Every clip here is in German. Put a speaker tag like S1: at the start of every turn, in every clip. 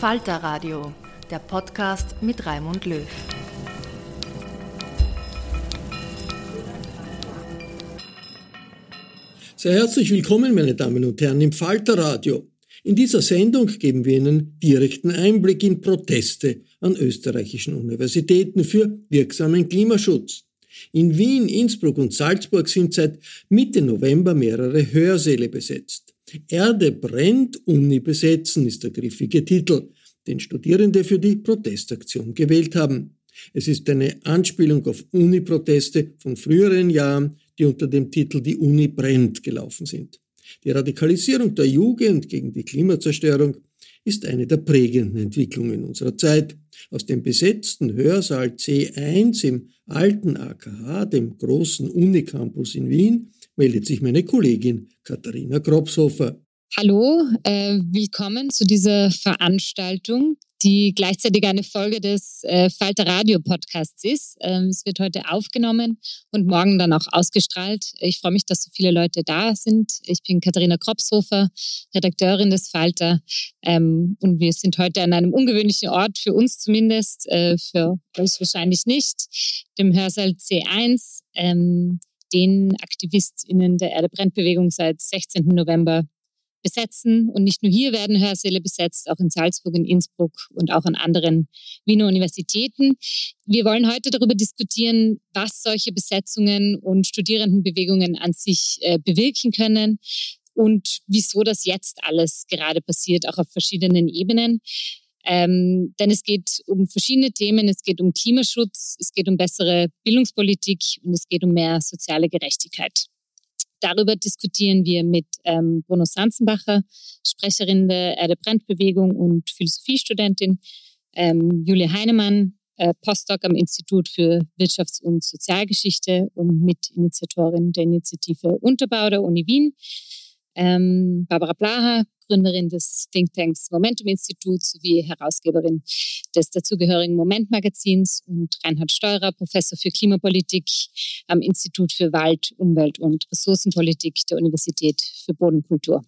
S1: Falter Radio, der Podcast mit Raimund Löw.
S2: Sehr herzlich willkommen, meine Damen und Herren, im Falter Radio. In dieser Sendung geben wir Ihnen direkten Einblick in Proteste an österreichischen Universitäten für wirksamen Klimaschutz. In Wien, Innsbruck und Salzburg sind seit Mitte November mehrere Hörsäle besetzt. Erde brennt, Uni besetzen ist der griffige Titel, den Studierende für die Protestaktion gewählt haben. Es ist eine Anspielung auf Uni-Proteste von früheren Jahren, die unter dem Titel Die Uni brennt gelaufen sind. Die Radikalisierung der Jugend gegen die Klimazerstörung ist eine der prägenden Entwicklungen unserer Zeit. Aus dem besetzten Hörsaal C1 im alten AKH, dem großen Unicampus in Wien, meldet sich meine Kollegin Katharina Kropshofer.
S3: Hallo, äh, willkommen zu dieser Veranstaltung, die gleichzeitig eine Folge des äh, Falter Radio Podcasts ist. Ähm, es wird heute aufgenommen und morgen dann auch ausgestrahlt. Ich freue mich, dass so viele Leute da sind. Ich bin Katharina Kropshofer, Redakteurin des Falter ähm, und wir sind heute an einem ungewöhnlichen Ort, für uns zumindest, äh, für euch wahrscheinlich nicht, dem Hörsaal C1. Ähm, den AktivistInnen der Erde-Brennt-Bewegung seit 16. November besetzen. Und nicht nur hier werden Hörsäle besetzt, auch in Salzburg, in Innsbruck und auch an anderen Wiener Universitäten. Wir wollen heute darüber diskutieren, was solche Besetzungen und Studierendenbewegungen an sich äh, bewirken können und wieso das jetzt alles gerade passiert, auch auf verschiedenen Ebenen. Ähm, denn es geht um verschiedene Themen. Es geht um Klimaschutz, es geht um bessere Bildungspolitik und es geht um mehr soziale Gerechtigkeit. Darüber diskutieren wir mit ähm, Bruno Sanzenbacher, Sprecherin der Erde-Brennt-Bewegung und Philosophiestudentin, ähm, Julia Heinemann, äh, Postdoc am Institut für Wirtschafts- und Sozialgeschichte und Mitinitiatorin der Initiative Unterbau der Uni Wien, ähm, Barbara Blaha, Gründerin des Thinktanks Momentum Institut sowie Herausgeberin des dazugehörigen Moment Magazins und Reinhard Steurer, Professor für Klimapolitik am Institut für Wald, Umwelt und Ressourcenpolitik der Universität für Bodenkultur.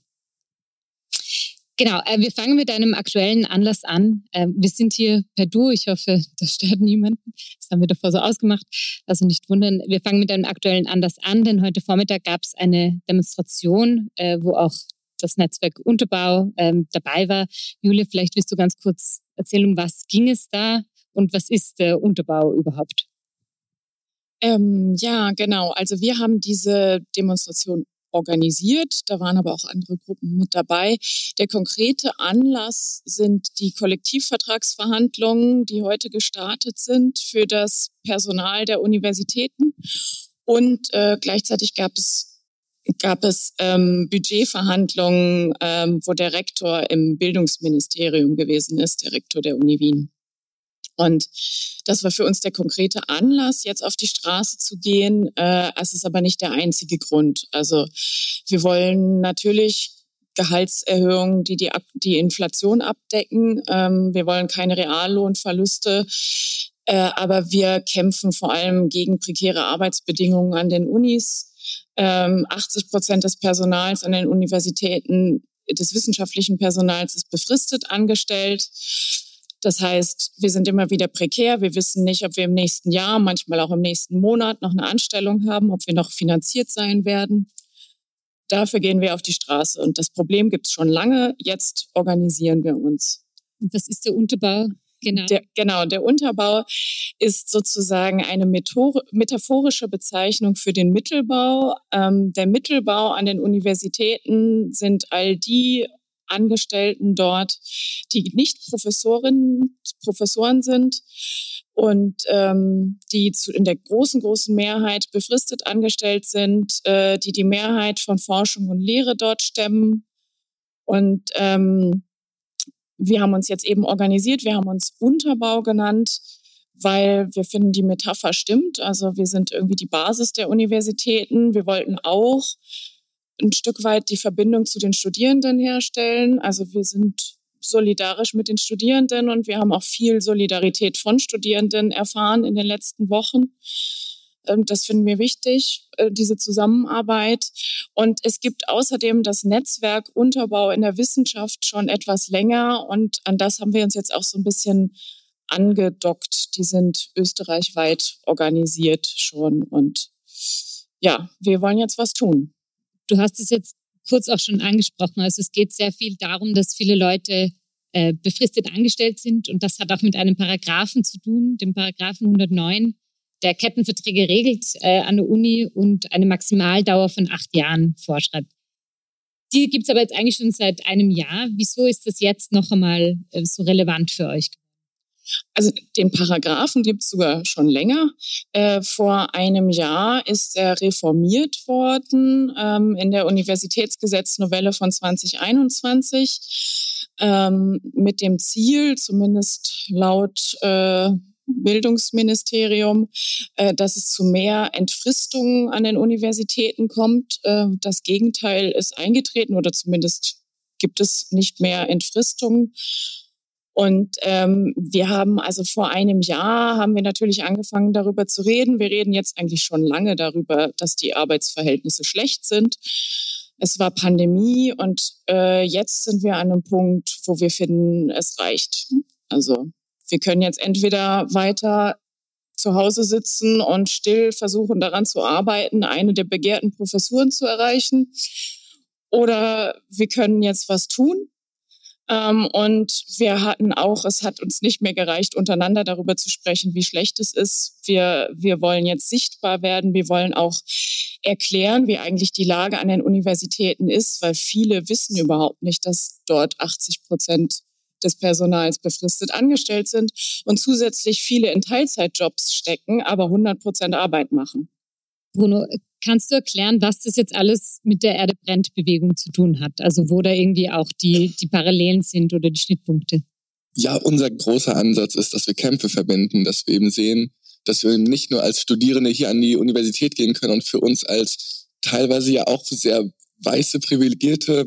S3: Genau, äh, wir fangen mit einem aktuellen Anlass an. Äh, wir sind hier per Du. Ich hoffe, das stört niemanden. Das haben wir davor so ausgemacht. Also nicht wundern. Wir fangen mit einem aktuellen Anlass an, denn heute Vormittag gab es eine Demonstration, äh, wo auch das Netzwerk Unterbau ähm, dabei war. Julia, vielleicht willst du ganz kurz erzählen, um was ging es da und was ist der Unterbau überhaupt?
S4: Ähm, ja, genau. Also wir haben diese Demonstration organisiert. Da waren aber auch andere Gruppen mit dabei. Der konkrete Anlass sind die Kollektivvertragsverhandlungen, die heute gestartet sind für das Personal der Universitäten. Und äh, gleichzeitig gab es gab es ähm, Budgetverhandlungen, ähm, wo der Rektor im Bildungsministerium gewesen ist, der Rektor der Uni Wien. Und das war für uns der konkrete Anlass, jetzt auf die Straße zu gehen. Äh, es ist aber nicht der einzige Grund. Also wir wollen natürlich Gehaltserhöhungen, die die, die Inflation abdecken. Ähm, wir wollen keine Reallohnverluste. Äh, aber wir kämpfen vor allem gegen prekäre Arbeitsbedingungen an den Unis. Ähm, 80 Prozent des Personals an den Universitäten, des wissenschaftlichen Personals ist befristet angestellt. Das heißt, wir sind immer wieder prekär. Wir wissen nicht, ob wir im nächsten Jahr, manchmal auch im nächsten Monat noch eine Anstellung haben, ob wir noch finanziert sein werden. Dafür gehen wir auf die Straße. Und das Problem gibt es schon lange. Jetzt organisieren wir uns.
S3: Und das ist der Unterbau
S4: Genau. Der, genau, der Unterbau ist sozusagen eine metaphorische Bezeichnung für den Mittelbau. Ähm, der Mittelbau an den Universitäten sind all die Angestellten dort, die nicht Professorinnen, Professoren sind und ähm, die zu, in der großen, großen Mehrheit befristet angestellt sind, äh, die die Mehrheit von Forschung und Lehre dort stemmen. Und ähm, wir haben uns jetzt eben organisiert, wir haben uns Unterbau genannt, weil wir finden, die Metapher stimmt. Also wir sind irgendwie die Basis der Universitäten. Wir wollten auch ein Stück weit die Verbindung zu den Studierenden herstellen. Also wir sind solidarisch mit den Studierenden und wir haben auch viel Solidarität von Studierenden erfahren in den letzten Wochen. Ähm, das finden wir wichtig, äh, diese Zusammenarbeit. Und es gibt außerdem das Netzwerk Unterbau in der Wissenschaft schon etwas länger und an das haben wir uns jetzt auch so ein bisschen angedockt. Die sind österreichweit organisiert schon und ja, wir wollen jetzt was tun.
S3: Du hast es jetzt kurz auch schon angesprochen. Also es geht sehr viel darum, dass viele Leute äh, befristet angestellt sind und das hat auch mit einem Paragraphen zu tun, dem Paragraphen 109, der Kettenverträge regelt äh, an der Uni und eine Maximaldauer von acht Jahren vorschreibt. Die gibt es aber jetzt eigentlich schon seit einem Jahr. Wieso ist das jetzt noch einmal äh, so relevant für euch?
S4: Also den Paragraphen gibt es sogar schon länger. Äh, vor einem Jahr ist er reformiert worden ähm, in der Universitätsgesetznovelle von 2021 ähm, mit dem Ziel, zumindest laut äh, Bildungsministerium, äh, dass es zu mehr Entfristungen an den Universitäten kommt. Äh, das Gegenteil ist eingetreten oder zumindest gibt es nicht mehr Entfristungen. Und ähm, wir haben also vor einem Jahr haben wir natürlich angefangen darüber zu reden. Wir reden jetzt eigentlich schon lange darüber, dass die Arbeitsverhältnisse schlecht sind. Es war Pandemie und äh, jetzt sind wir an einem Punkt, wo wir finden, es reicht. Also wir können jetzt entweder weiter zu Hause sitzen und still versuchen daran zu arbeiten, eine der begehrten Professuren zu erreichen, oder wir können jetzt was tun ähm, und wir hatten auch, es hat uns nicht mehr gereicht, untereinander darüber zu sprechen, wie schlecht es ist. Wir, wir wollen jetzt sichtbar werden. Wir wollen auch erklären, wie eigentlich die Lage an den Universitäten ist, weil viele wissen überhaupt nicht, dass dort 80 Prozent des Personals befristet angestellt sind und zusätzlich viele in Teilzeitjobs stecken, aber 100 Prozent Arbeit machen.
S3: Bruno, kannst du erklären, was das jetzt alles mit der Erde brennt Bewegung zu tun hat? Also wo da irgendwie auch die, die Parallelen sind oder die Schnittpunkte?
S5: Ja, unser großer Ansatz ist, dass wir Kämpfe verbinden, dass wir eben sehen, dass wir nicht nur als Studierende hier an die Universität gehen können und für uns als teilweise ja auch sehr weiße, privilegierte,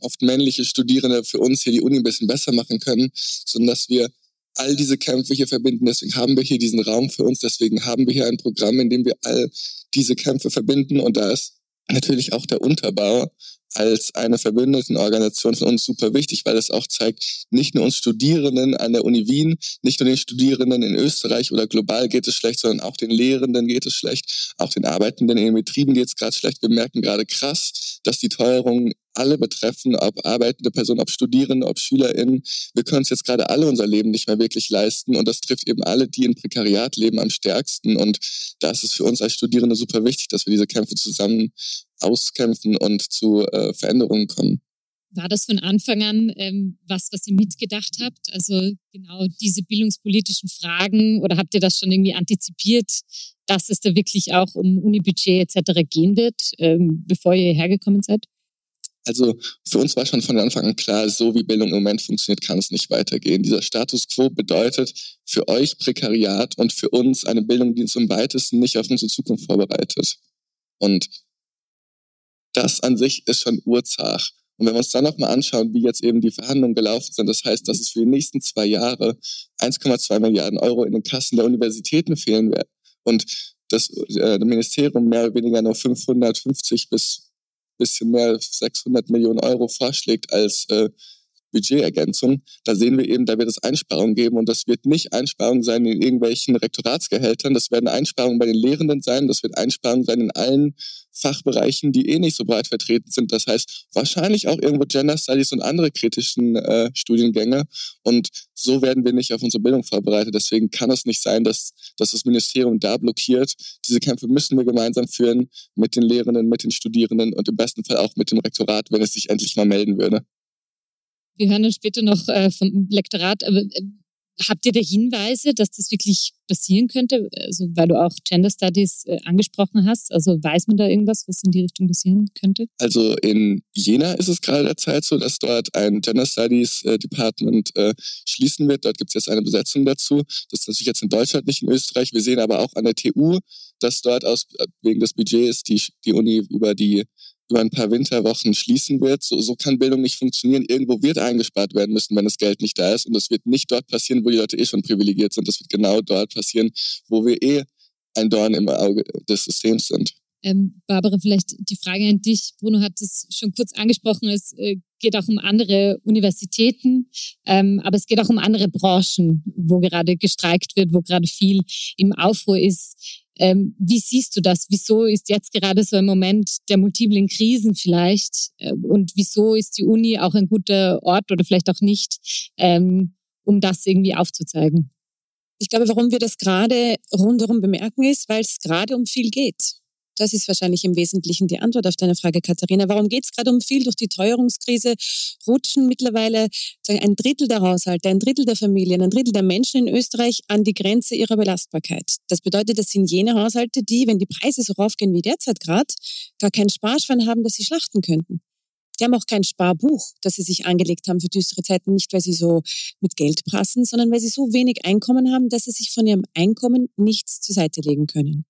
S5: oft männliche Studierende für uns hier die Uni ein bisschen besser machen können, sondern dass wir all diese Kämpfe hier verbinden. Deswegen haben wir hier diesen Raum für uns. Deswegen haben wir hier ein Programm, in dem wir all diese Kämpfe verbinden. Und da ist natürlich auch der Unterbau als eine verbündeten Organisation von uns super wichtig, weil es auch zeigt, nicht nur uns Studierenden an der Uni Wien, nicht nur den Studierenden in Österreich oder global geht es schlecht, sondern auch den Lehrenden geht es schlecht, auch den Arbeitenden in den Betrieben geht es gerade schlecht. Wir merken gerade krass, dass die Teuerungen alle betreffen, ob arbeitende Personen, ob Studierende, ob SchülerInnen. Wir können uns jetzt gerade alle unser Leben nicht mehr wirklich leisten und das trifft eben alle, die in Prekariat leben, am stärksten. Und da ist es für uns als Studierende super wichtig, dass wir diese Kämpfe zusammen auskämpfen und zu äh, Veränderungen kommen.
S3: War das von Anfang an ähm, was, was ihr mitgedacht habt? Also genau diese bildungspolitischen Fragen oder habt ihr das schon irgendwie antizipiert, dass es da wirklich auch um Unibudget etc. gehen wird, ähm, bevor ihr hierher gekommen seid?
S5: Also für uns war schon von Anfang an klar, so wie Bildung im Moment funktioniert, kann es nicht weitergehen. Dieser Status quo bedeutet für euch Prekariat und für uns eine Bildung, die uns im weitesten nicht auf unsere Zukunft vorbereitet. Und das an sich ist schon urzach. Und wenn wir uns dann nochmal anschauen, wie jetzt eben die Verhandlungen gelaufen sind, das heißt, dass es für die nächsten zwei Jahre 1,2 Milliarden Euro in den Kassen der Universitäten fehlen wird und das äh, Ministerium mehr oder weniger nur 550 bis bisschen mehr 600 Millionen Euro vorschlägt als äh, Budgetergänzung, da sehen wir eben, da wird es Einsparungen geben und das wird nicht Einsparungen sein in irgendwelchen Rektoratsgehältern, das werden Einsparungen bei den Lehrenden sein, das wird Einsparungen sein in allen Fachbereichen, die eh nicht so breit vertreten sind. Das heißt, wahrscheinlich auch irgendwo Gender Studies und andere kritischen äh, Studiengänge. Und so werden wir nicht auf unsere Bildung vorbereitet. Deswegen kann es nicht sein, dass, dass das Ministerium da blockiert. Diese Kämpfe müssen wir gemeinsam führen mit den Lehrenden, mit den Studierenden und im besten Fall auch mit dem Rektorat, wenn es sich endlich mal melden würde.
S3: Wir hören dann später noch äh, vom Lektorat. Aber, äh, habt ihr da Hinweise, dass das wirklich passieren könnte? Also, weil du auch Gender Studies äh, angesprochen hast. Also weiß man da irgendwas, was in die Richtung passieren könnte?
S5: Also in Jena ist es gerade derzeit so, dass dort ein Gender Studies Department schließen wird. Dort gibt es jetzt eine Besetzung dazu. Das ist natürlich jetzt in Deutschland, nicht in Österreich. Wir sehen aber auch an der TU, dass dort aus, wegen des Budgets die, die Uni über die über ein paar Winterwochen schließen wird. So, so kann Bildung nicht funktionieren. Irgendwo wird eingespart werden müssen, wenn das Geld nicht da ist. Und das wird nicht dort passieren, wo die Leute eh schon privilegiert sind. Das wird genau dort passieren, wo wir eh ein Dorn im Auge des Systems sind.
S3: Ähm, Barbara, vielleicht die Frage an dich. Bruno hat es schon kurz angesprochen. Es äh, geht auch um andere Universitäten, ähm, aber es geht auch um andere Branchen, wo gerade gestreikt wird, wo gerade viel im Aufruhr ist. Ähm, wie siehst du das? Wieso ist jetzt gerade so ein Moment der multiplen Krisen vielleicht? Äh, und wieso ist die Uni auch ein guter Ort oder vielleicht auch nicht, ähm, um das irgendwie aufzuzeigen?
S6: Ich glaube, warum wir das gerade rundherum bemerken, ist, weil es gerade um viel geht. Das ist wahrscheinlich im Wesentlichen die Antwort auf deine Frage, Katharina. Warum geht es gerade um viel? Durch die Teuerungskrise rutschen mittlerweile ein Drittel der Haushalte, ein Drittel der Familien, ein Drittel der Menschen in Österreich an die Grenze ihrer Belastbarkeit. Das bedeutet, das sind jene Haushalte, die, wenn die Preise so raufgehen wie derzeit gerade, gar keinen Sparschwein haben, dass sie schlachten könnten. Die haben auch kein Sparbuch, das sie sich angelegt haben für düstere Zeiten, nicht weil sie so mit Geld prassen, sondern weil sie so wenig Einkommen haben, dass sie sich von ihrem Einkommen nichts zur Seite legen können.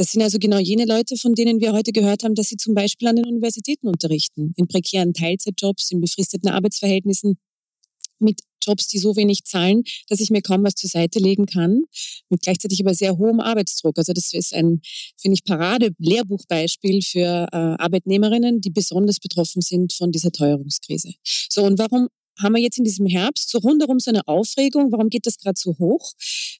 S6: Das sind also genau jene Leute, von denen wir heute gehört haben, dass sie zum Beispiel an den Universitäten unterrichten, in prekären Teilzeitjobs, in befristeten Arbeitsverhältnissen, mit Jobs, die so wenig zahlen, dass ich mir kaum was zur Seite legen kann, mit gleichzeitig aber sehr hohem Arbeitsdruck. Also das ist ein, finde ich, Parade-Lehrbuchbeispiel für äh, Arbeitnehmerinnen, die besonders betroffen sind von dieser Teuerungskrise. So, und warum haben wir jetzt in diesem Herbst so rundherum so eine Aufregung? Warum geht das gerade so hoch?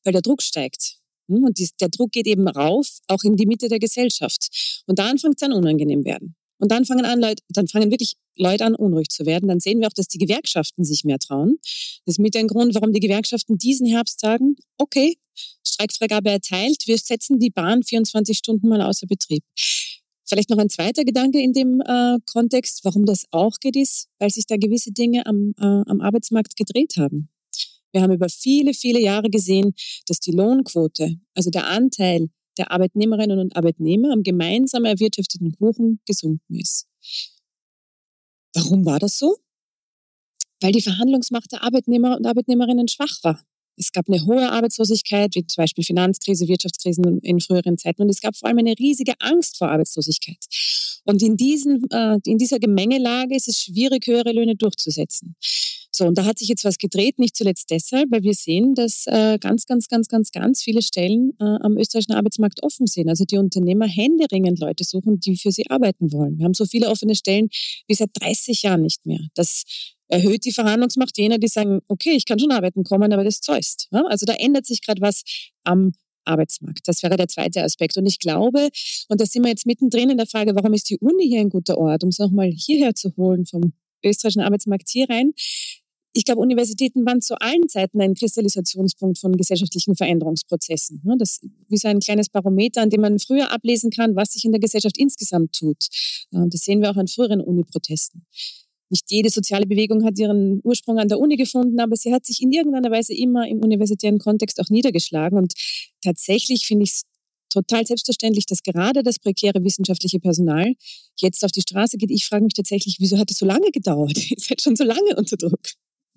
S6: Weil der Druck steigt. Und der Druck geht eben rauf, auch in die Mitte der Gesellschaft. Und dann fängt es an unangenehm werden. Und dann fangen an Leute, dann fangen wirklich Leute an, unruhig zu werden. Dann sehen wir auch, dass die Gewerkschaften sich mehr trauen. Das ist mit ein Grund, warum die Gewerkschaften diesen Herbst sagen, okay, Streikfreigabe erteilt, wir setzen die Bahn 24 Stunden mal außer Betrieb. Vielleicht noch ein zweiter Gedanke in dem äh, Kontext, warum das auch geht, ist, weil sich da gewisse Dinge am, äh, am Arbeitsmarkt gedreht haben. Wir haben über viele, viele Jahre gesehen, dass die Lohnquote, also der Anteil der Arbeitnehmerinnen und Arbeitnehmer am gemeinsam erwirtschafteten Kuchen gesunken ist. Warum war das so? Weil die Verhandlungsmacht der Arbeitnehmer und Arbeitnehmerinnen schwach war. Es gab eine hohe Arbeitslosigkeit, wie zum Beispiel Finanzkrise, Wirtschaftskrisen in früheren Zeiten. Und es gab vor allem eine riesige Angst vor Arbeitslosigkeit. Und in, diesen, äh, in dieser Gemengelage ist es schwierig, höhere Löhne durchzusetzen. So, und da hat sich jetzt was gedreht, nicht zuletzt deshalb, weil wir sehen, dass äh, ganz, ganz, ganz, ganz, ganz viele Stellen äh, am österreichischen Arbeitsmarkt offen sind. Also die Unternehmer händeringend Leute suchen, die für sie arbeiten wollen. Wir haben so viele offene Stellen wie seit 30 Jahren nicht mehr. Das erhöht die Verhandlungsmacht jener, die sagen, okay, ich kann schon arbeiten kommen, aber das zäust. Ja? Also da ändert sich gerade was am Arbeitsmarkt. Das wäre der zweite Aspekt. Und ich glaube, und da sind wir jetzt mittendrin in der Frage, warum ist die Uni hier ein guter Ort, um es nochmal hierher zu holen vom österreichischen Arbeitsmarkt hier rein ich glaube, Universitäten waren zu allen Zeiten ein Kristallisationspunkt von gesellschaftlichen Veränderungsprozessen. Ne? Das wie so ein kleines Barometer, an dem man früher ablesen kann, was sich in der Gesellschaft insgesamt tut. Das sehen wir auch an früheren Uni-Protesten. Nicht jede soziale Bewegung hat ihren Ursprung an der Uni gefunden, aber sie hat sich in irgendeiner Weise immer im universitären Kontext auch niedergeschlagen. Und tatsächlich finde ich es total selbstverständlich, dass gerade das prekäre wissenschaftliche Personal jetzt auf die Straße geht. Ich frage mich tatsächlich, wieso hat es so lange gedauert? Ihr seid schon so lange unter Druck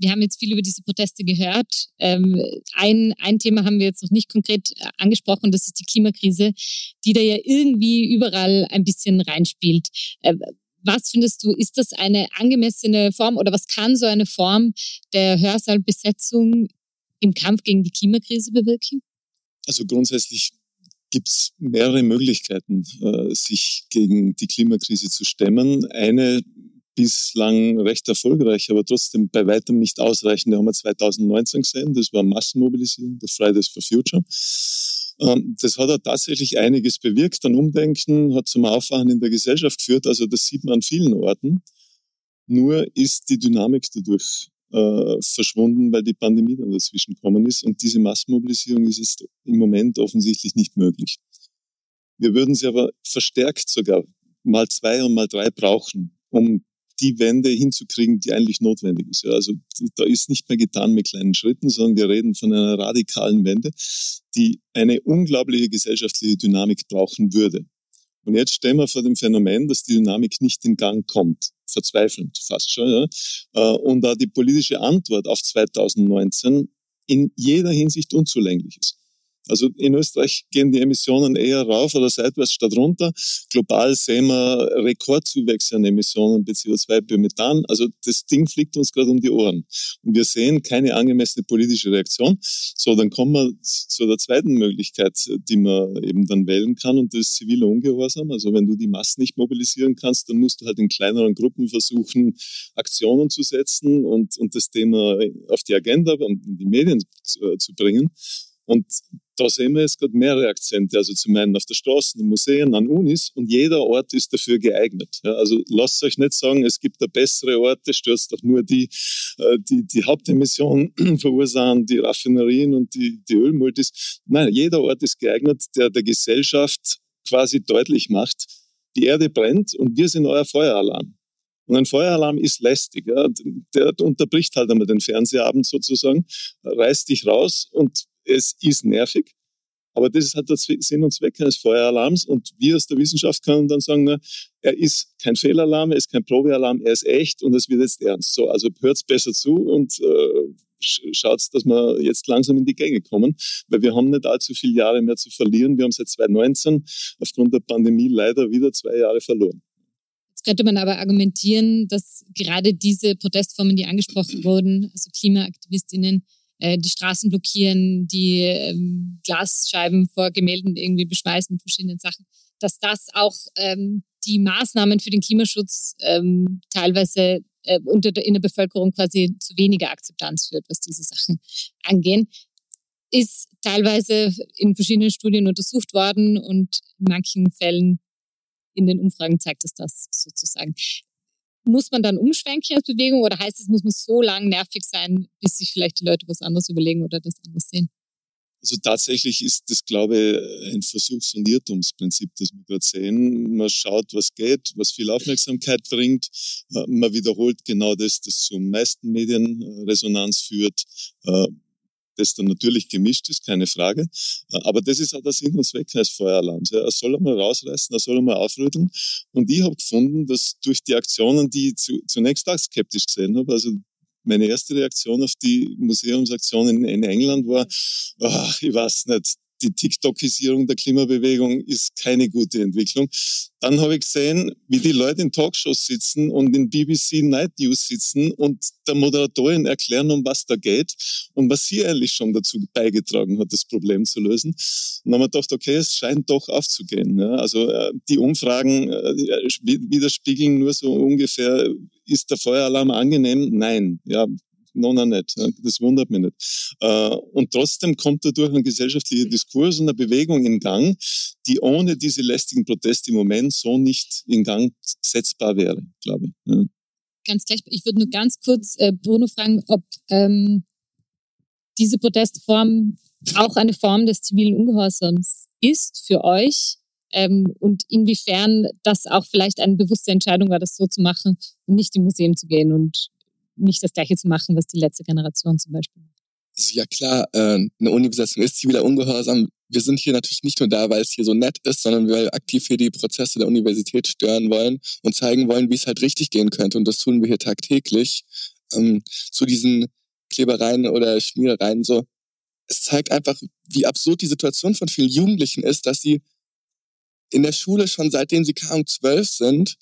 S3: wir haben jetzt viel über diese Proteste gehört. Ähm, ein, ein Thema haben wir jetzt noch nicht konkret äh, angesprochen, das ist die Klimakrise, die da ja irgendwie überall ein bisschen reinspielt. Äh, was findest du, ist das eine angemessene Form oder was kann so eine Form der Hörsaalbesetzung im Kampf gegen die Klimakrise bewirken?
S7: Also grundsätzlich gibt es mehrere Möglichkeiten, äh, sich gegen die Klimakrise zu stemmen. Eine bislang recht erfolgreich, aber trotzdem bei weitem nicht ausreichend. Die haben wir 2019 gesehen, das war Massenmobilisierung der Fridays for Future. Ähm, das hat auch tatsächlich einiges bewirkt, ein Umdenken, hat zum Aufwachen in der Gesellschaft geführt, also das sieht man an vielen Orten. Nur ist die Dynamik dadurch äh, verschwunden, weil die Pandemie dann dazwischen gekommen ist und diese Massenmobilisierung ist jetzt im Moment offensichtlich nicht möglich. Wir würden sie aber verstärkt sogar mal zwei und mal drei brauchen, um die Wende hinzukriegen, die eigentlich notwendig ist. Also da ist nicht mehr getan mit kleinen Schritten, sondern wir reden von einer radikalen Wende, die eine unglaubliche gesellschaftliche Dynamik brauchen würde. Und jetzt stellen wir vor dem Phänomen, dass die Dynamik nicht in Gang kommt. Verzweifelnd fast schon. Ja? Äh, und da die politische Antwort auf 2019 in jeder Hinsicht unzulänglich ist. Also in Österreich gehen die Emissionen eher rauf oder seitwärts statt runter. Global sehen wir Rekordzuwächse an Emissionen CO2 Biomethan. Also das Ding fliegt uns gerade um die Ohren. Und wir sehen keine angemessene politische Reaktion. So, dann kommen wir zu der zweiten Möglichkeit, die man eben dann wählen kann und das ist ziviler Ungehorsam. Also wenn du die Massen nicht mobilisieren kannst, dann musst du halt in kleineren Gruppen versuchen, Aktionen zu setzen und, und das Thema auf die Agenda und in die Medien zu, äh, zu bringen. Und da sehen wir jetzt gerade mehrere Akzente, also zum einen auf der Straße, in Museen, an Unis und jeder Ort ist dafür geeignet. Ja, also lasst euch nicht sagen, es gibt da bessere Orte, stürzt doch nur die, äh, die, die Hauptemissionen verursachen, die Raffinerien und die, die Ölmultis. Nein, jeder Ort ist geeignet, der der Gesellschaft quasi deutlich macht, die Erde brennt und wir sind euer Feueralarm. Und ein Feueralarm ist lästig. Ja. Der unterbricht halt einmal den Fernsehabend sozusagen, reißt dich raus und es ist nervig, aber das halt der Sinn und Zweck eines Feueralarms. Und wir aus der Wissenschaft können dann sagen, na, er ist kein Fehlalarm, er ist kein Probealarm, er ist echt und es wird jetzt ernst. So, also hört besser zu und äh, schaut, dass wir jetzt langsam in die Gänge kommen, weil wir haben nicht allzu viele Jahre mehr zu verlieren. Wir haben seit 2019 aufgrund der Pandemie leider wieder zwei Jahre verloren.
S3: Jetzt könnte man aber argumentieren, dass gerade diese Protestformen, die angesprochen wurden, also KlimaaktivistInnen, äh, die Straßen blockieren, die ähm, Glasscheiben vor Gemälden irgendwie beschmeißen mit verschiedenen Sachen, dass das auch ähm, die Maßnahmen für den Klimaschutz ähm, teilweise äh, unter der, in der Bevölkerung quasi zu weniger Akzeptanz führt, was diese Sachen angehen, ist teilweise in verschiedenen Studien untersucht worden und in manchen Fällen in den Umfragen zeigt es das sozusagen. Muss man dann umschwenken als Bewegung oder heißt es, muss man so lang nervig sein, bis sich vielleicht die Leute was anderes überlegen oder das anders sehen?
S7: Also tatsächlich ist das, glaube ich, ein Versuchs- und Irrtumsprinzip, das wir gerade sehen. Man schaut, was geht, was viel Aufmerksamkeit bringt. Äh, man wiederholt genau das, das zum meisten Medienresonanz führt. Das dann natürlich gemischt ist, keine Frage. Äh, aber das ist auch der Sinn und Zweck eines Feueralarms. Er soll einmal rausreißen, er soll einmal aufrütteln. Und ich habe gefunden, dass durch die Aktionen, die ich zunächst auch skeptisch gesehen habe, also meine erste Reaktion auf die Museumsaktion in, England war, ach, ich weiß nicht, die TikTokisierung der Klimabewegung ist keine gute Entwicklung. Dann habe ich gesehen, wie die Leute in Talkshows sitzen und in BBC Night News sitzen und der Moderatorin erklären, um was da geht und was sie eigentlich schon dazu beigetragen hat, das Problem zu lösen. Und dann haben wir gedacht, okay, es scheint doch aufzugehen. Ja? Also äh, die Umfragen äh, widerspiegeln nur so ungefähr, ist der Feueralarm angenehm? Nein. Ja, noch nicht. Das wundert mich nicht. Äh, und trotzdem kommt dadurch ein gesellschaftlicher Diskurs und eine Bewegung in Gang, die ohne diese lästigen Proteste im Moment so nicht in Gang setzbar wäre, glaube ich.
S3: Ganz gleich, ich würde nur ganz kurz äh, Bruno fragen, ob ähm, diese Protestform auch eine Form des zivilen Ungehorsams ist für euch ähm, und inwiefern das auch vielleicht eine bewusste Entscheidung war, das so zu machen und nicht im Museum zu gehen und nicht das Gleiche zu machen, was die letzte Generation zum Beispiel macht.
S5: Also ja klar, äh, eine Uni-Besetzung ist ziviler Ungehorsam. Wir sind hier natürlich nicht nur da, weil es hier so nett ist, sondern weil wir aktiv hier die Prozesse der Universität stören wollen und zeigen wollen, wie es halt richtig gehen könnte. Und das tun wir hier tagtäglich. Ähm, zu diesen Klebereien oder Schmierereien so. Es zeigt einfach, wie absurd die Situation von vielen Jugendlichen ist, dass sie in der Schule schon seitdem sie kaum zwölf sind,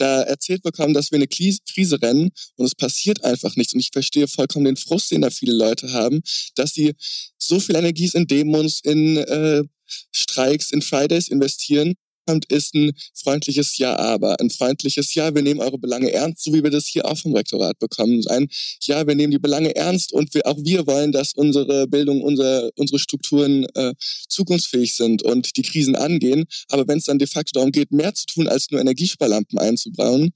S5: da erzählt bekommen, dass wir eine Krise rennen und es passiert einfach nichts. Und ich verstehe vollkommen den Frust, den da viele Leute haben, dass sie so viel Energie in Demos, in äh, Streiks, in Fridays investieren ist ein freundliches Ja, aber. Ein freundliches Ja, wir nehmen eure Belange ernst, so wie wir das hier auch vom Rektorat bekommen. Ein Ja, wir nehmen die Belange ernst und wir, auch wir wollen, dass unsere Bildung, unsere, unsere Strukturen äh, zukunftsfähig sind und die Krisen angehen. Aber wenn es dann de facto darum geht, mehr zu tun, als nur Energiesparlampen einzubauen,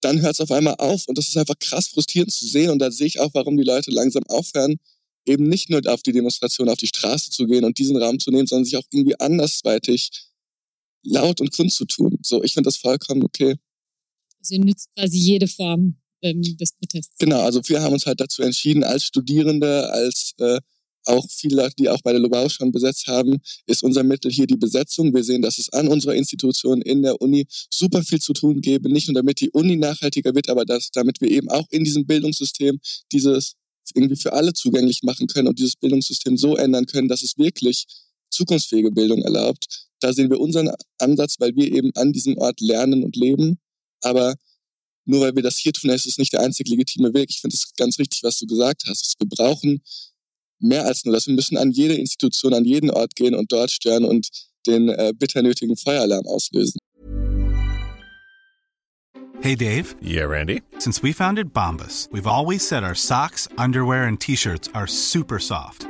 S5: dann hört es auf einmal auf und das ist einfach krass frustrierend zu sehen und da sehe ich auch, warum die Leute langsam aufhören, eben nicht nur auf die Demonstration, auf die Straße zu gehen und diesen Raum zu nehmen, sondern sich auch irgendwie andersweitig laut und kundzutun. So, ich finde das vollkommen okay.
S3: Also ihr nützt quasi jede Form ähm, des Protests.
S5: Genau, also wir haben uns halt dazu entschieden, als Studierende, als äh, auch viele Leute, die auch bei der Lobau schon besetzt haben, ist unser Mittel hier die Besetzung. Wir sehen, dass es an unserer Institution in der Uni super viel zu tun gäbe, nicht nur damit die Uni nachhaltiger wird, aber dass, damit wir eben auch in diesem Bildungssystem dieses irgendwie für alle zugänglich machen können und dieses Bildungssystem so ändern können, dass es wirklich zukunftsfähige Bildung erlaubt. Da sehen wir unseren Ansatz, weil wir eben an diesem Ort lernen und leben. Aber nur weil wir das hier tun, ist es nicht der einzige legitime Weg. Ich finde es ganz richtig, was du gesagt hast. Wir brauchen mehr als nur das. Wir müssen an jede Institution, an jeden Ort gehen und dort stören und den äh, bitter nötigen Feueralarm auslösen.
S8: Hey Dave.
S9: Yeah, Randy.
S8: Since we founded Bombus, we've always said our socks, underwear and t-shirts are super soft.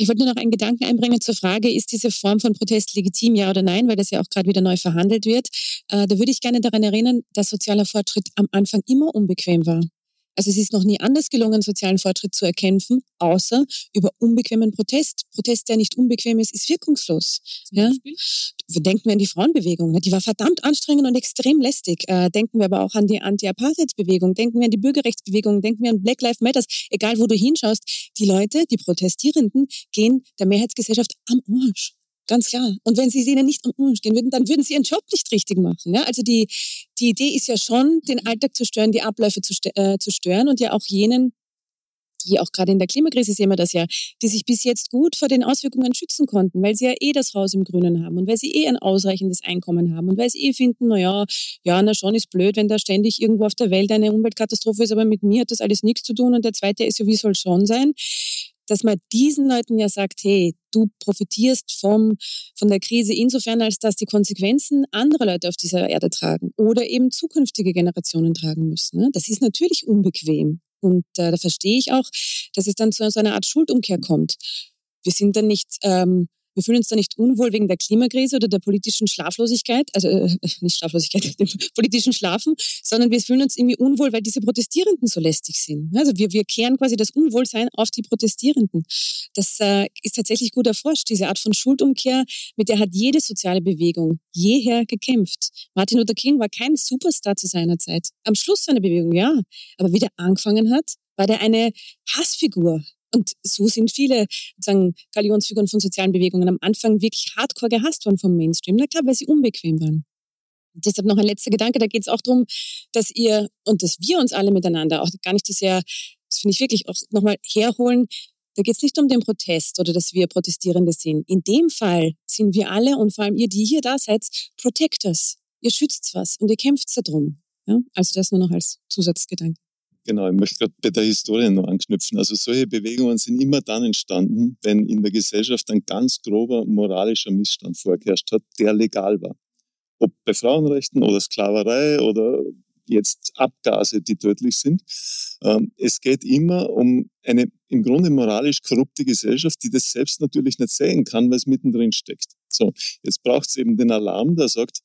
S6: Ich wollte nur noch einen Gedanken einbringen zur Frage, ist diese Form von Protest legitim, ja oder nein, weil das ja auch gerade wieder neu verhandelt wird. Äh, da würde ich gerne daran erinnern, dass sozialer Fortschritt am Anfang immer unbequem war. Also es ist noch nie anders gelungen, sozialen Fortschritt zu erkämpfen, außer über unbequemen Protest. Protest, der nicht unbequem ist, ist wirkungslos. Ja? Denken wir an die Frauenbewegung. Ne? Die war verdammt anstrengend und extrem lästig. Äh, denken wir aber auch an die Anti-Apartheid-Bewegung. Denken wir an die Bürgerrechtsbewegung. Denken wir an Black Lives Matter. Egal, wo du hinschaust, die Leute, die Protestierenden, gehen der Mehrheitsgesellschaft am Arsch. Ganz klar. Und wenn sie ihnen nicht gehen würden, dann würden sie ihren Job nicht richtig machen. Ja? Also die, die Idee ist ja schon, den Alltag zu stören, die Abläufe zu, äh, zu stören und ja auch jenen, die auch gerade in der Klimakrise sehen wir das ja, die sich bis jetzt gut vor den Auswirkungen schützen konnten, weil sie ja eh das Haus im Grünen haben und weil sie eh ein ausreichendes Einkommen haben und weil sie eh finden, naja, ja, na schon ist blöd, wenn da ständig irgendwo auf der Welt eine Umweltkatastrophe ist, aber mit mir hat das alles nichts zu tun und der zweite wie soll schon sein dass man diesen Leuten ja sagt, hey, du profitierst vom, von der Krise insofern, als dass die Konsequenzen andere Leute auf dieser Erde tragen oder eben zukünftige Generationen tragen müssen. Ne? Das ist natürlich unbequem. Und äh, da verstehe ich auch, dass es dann zu so einer Art Schuldumkehr kommt. Wir sind dann nicht, ähm, Wir fühlen uns da nicht unwohl wegen der Klimakrise oder der politischen Schlaflosigkeit, also äh, nicht Schlaflosigkeit, dem politischen Schlafen, sondern wir fühlen uns irgendwie unwohl, weil diese Protestierenden so lästig sind. Also wir, wir kehren quasi das Unwohlsein auf die Protestierenden. Das äh, ist tatsächlich gut erforscht, diese Art von Schuldumkehr, mit der hat jede soziale Bewegung jeher gekämpft. Martin Luther King war kein Superstar zu seiner Zeit. Am Schluss seiner Bewegung, ja. Aber wie der angefangen hat, war der eine Hassfigur. Und so sind viele sagen, Galionsfiguren von sozialen Bewegungen am Anfang wirklich hardcore gehasst worden vom Mainstream. Na klar, weil sie unbequem waren. Und deshalb noch ein letzter Gedanke, da geht es auch darum, dass ihr und dass wir uns alle miteinander, auch gar nicht so sehr, das finde ich wirklich auch nochmal herholen, da geht es nicht um den Protest oder dass wir Protestierende sind. In dem Fall sind wir alle und vor allem ihr, die hier da seid, Protectors. Ihr schützt was und ihr kämpft darum. Ja? Also das nur noch als Zusatzgedanke.
S7: Genau, ich möchte gerade bei der Historie noch anknüpfen. Also solche Bewegungen sind immer dann entstanden, wenn in der Gesellschaft ein ganz grober moralischer Missstand vorgeherrscht hat, der legal war. Ob bei Frauenrechten oder Sklaverei oder jetzt Abgase, die tödlich sind. Ähm, es geht immer um eine im Grunde moralisch korrupte Gesellschaft, die das selbst natürlich nicht sehen kann, weil es mittendrin steckt. So, jetzt braucht es eben den Alarm, der sagt,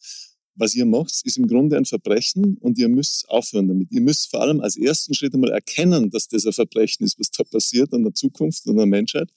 S7: was ihr macht, ist im Grunde ein Verbrechen und ihr müsst aufhören damit. Ihr müsst vor allem als ersten Schritt einmal erkennen, dass das ein Verbrechen ist, was da passiert an der Zukunft und an der Menschheit.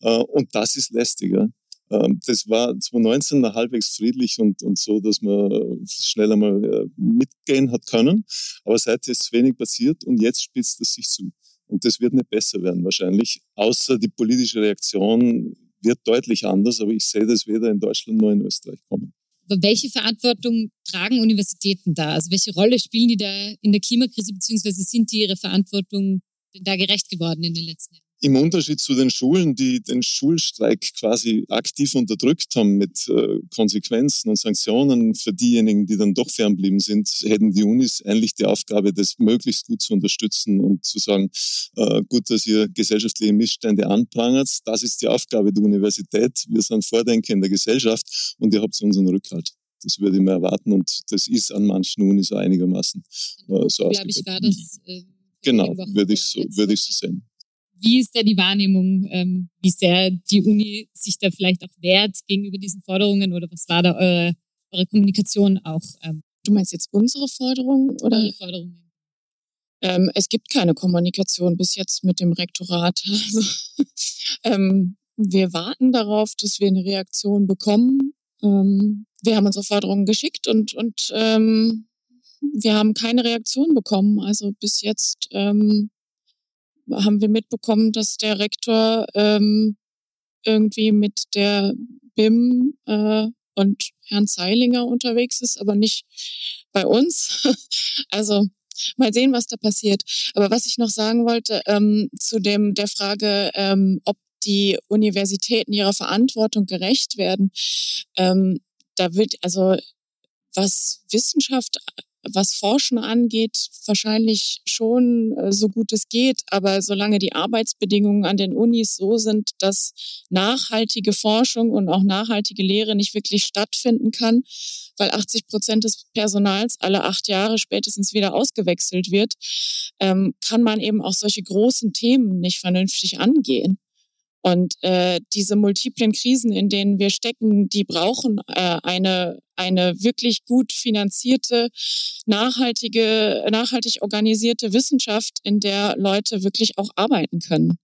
S7: Äh, und das ist lästiger. Ähm, das war 2019 noch halbwegs friedlich und, und so, dass man schnell einmal äh, mitgehen hat können. Aber seitdem ist wenig passiert und jetzt spitzt es sich zu. Und das wird nicht besser werden wahrscheinlich, außer die politische Reaktion wird deutlich anders, aber ich sehe das weder in Deutschland noch in Österreich kommen.
S3: Aber welche Verantwortung tragen Universitäten da? Also welche Rolle spielen die da in der Klimakrise, beziehungsweise sind die ihrer Verantwortung denn da gerecht geworden in den letzten Jahren?
S7: Im Unterschied zu den Schulen, die den Schulstreik quasi aktiv unterdrückt haben mit äh, Konsequenzen und Sanktionen für diejenigen, die dann doch fernblieben sind, hätten die Unis eigentlich die Aufgabe, das möglichst gut zu unterstützen und zu sagen, äh, gut, dass ihr gesellschaftliche Missstände anprangert. Das ist die Aufgabe der Universität. Wir sind Vordenker in der Gesellschaft und ihr habt unseren Rückhalt. Das würde ich mir erwarten und das ist an manchen Unis auch einigermaßen äh, so
S3: Glaube ich, war das. Äh,
S7: genau, würde ich so, würde ich so sehen.
S3: Wie ist da die Wahrnehmung, ähm, wie sehr die Uni sich da vielleicht auch wehrt gegenüber diesen Forderungen oder was war da eure, eure Kommunikation auch? Ähm?
S4: Du meinst jetzt unsere Forderungen oder?
S3: Eure Forderungen.
S4: Ähm, es gibt keine Kommunikation bis jetzt mit dem Rektorat. Also, ähm, wir warten darauf, dass wir eine Reaktion bekommen. Ähm, wir haben unsere Forderungen geschickt und, und ähm, wir haben keine Reaktion bekommen. Also bis jetzt ähm, haben wir mitbekommen, dass der Rektor ähm, irgendwie mit der BIM äh, und Herrn Zeilinger unterwegs ist, aber nicht bei uns. also mal sehen, was da passiert. Aber was ich noch sagen wollte ähm, zu dem der Frage, ähm, ob die Universitäten ihrer Verantwortung gerecht werden, ähm, da wird also was Wissenschaft was Forschen angeht, wahrscheinlich schon äh, so gut es geht. Aber solange die Arbeitsbedingungen an den Unis so sind, dass nachhaltige Forschung und auch nachhaltige Lehre nicht wirklich stattfinden kann, weil 80 Prozent des Personals alle acht Jahre spätestens wieder ausgewechselt wird, ähm, kann man eben auch solche großen Themen nicht vernünftig angehen. Und äh, diese multiplen Krisen, in denen wir stecken, die brauchen äh, eine, eine wirklich gut finanzierte, nachhaltige, nachhaltig organisierte Wissenschaft, in der Leute wirklich auch arbeiten können.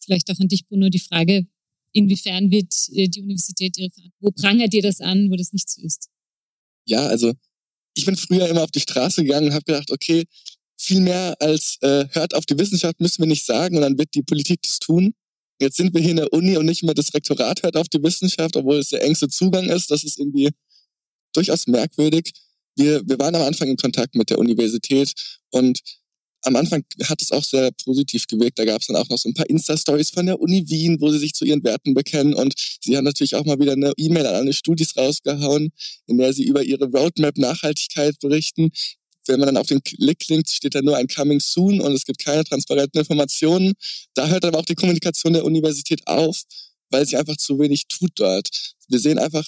S3: Vielleicht auch an dich, Bruno, die Frage, inwiefern wird äh, die Universität ihre Wo prangert ihr das an, wo das nicht so ist?
S5: Ja, also ich bin früher immer auf die Straße gegangen und habe gedacht, okay, viel mehr als äh, hört auf die Wissenschaft müssen wir nicht sagen und dann wird die Politik das tun. Jetzt sind wir hier in der Uni und nicht mehr das Rektorat hört auf die Wissenschaft, obwohl es der engste Zugang ist. Das ist irgendwie durchaus merkwürdig. Wir, wir waren am Anfang in Kontakt mit der Universität und am Anfang hat es auch sehr positiv gewirkt. Da gab es dann auch noch so ein paar Insta-Stories von der Uni Wien, wo sie sich zu ihren Werten bekennen. Und sie haben natürlich auch mal wieder eine E-Mail an alle Studis rausgehauen, in der sie über ihre Roadmap Nachhaltigkeit berichten wenn man dann auf den Link klingt, steht da nur ein Coming Soon und es gibt keine transparenten Informationen. Da hört aber auch die Kommunikation der Universität auf, weil sie einfach zu wenig tut dort. Wir sehen einfach,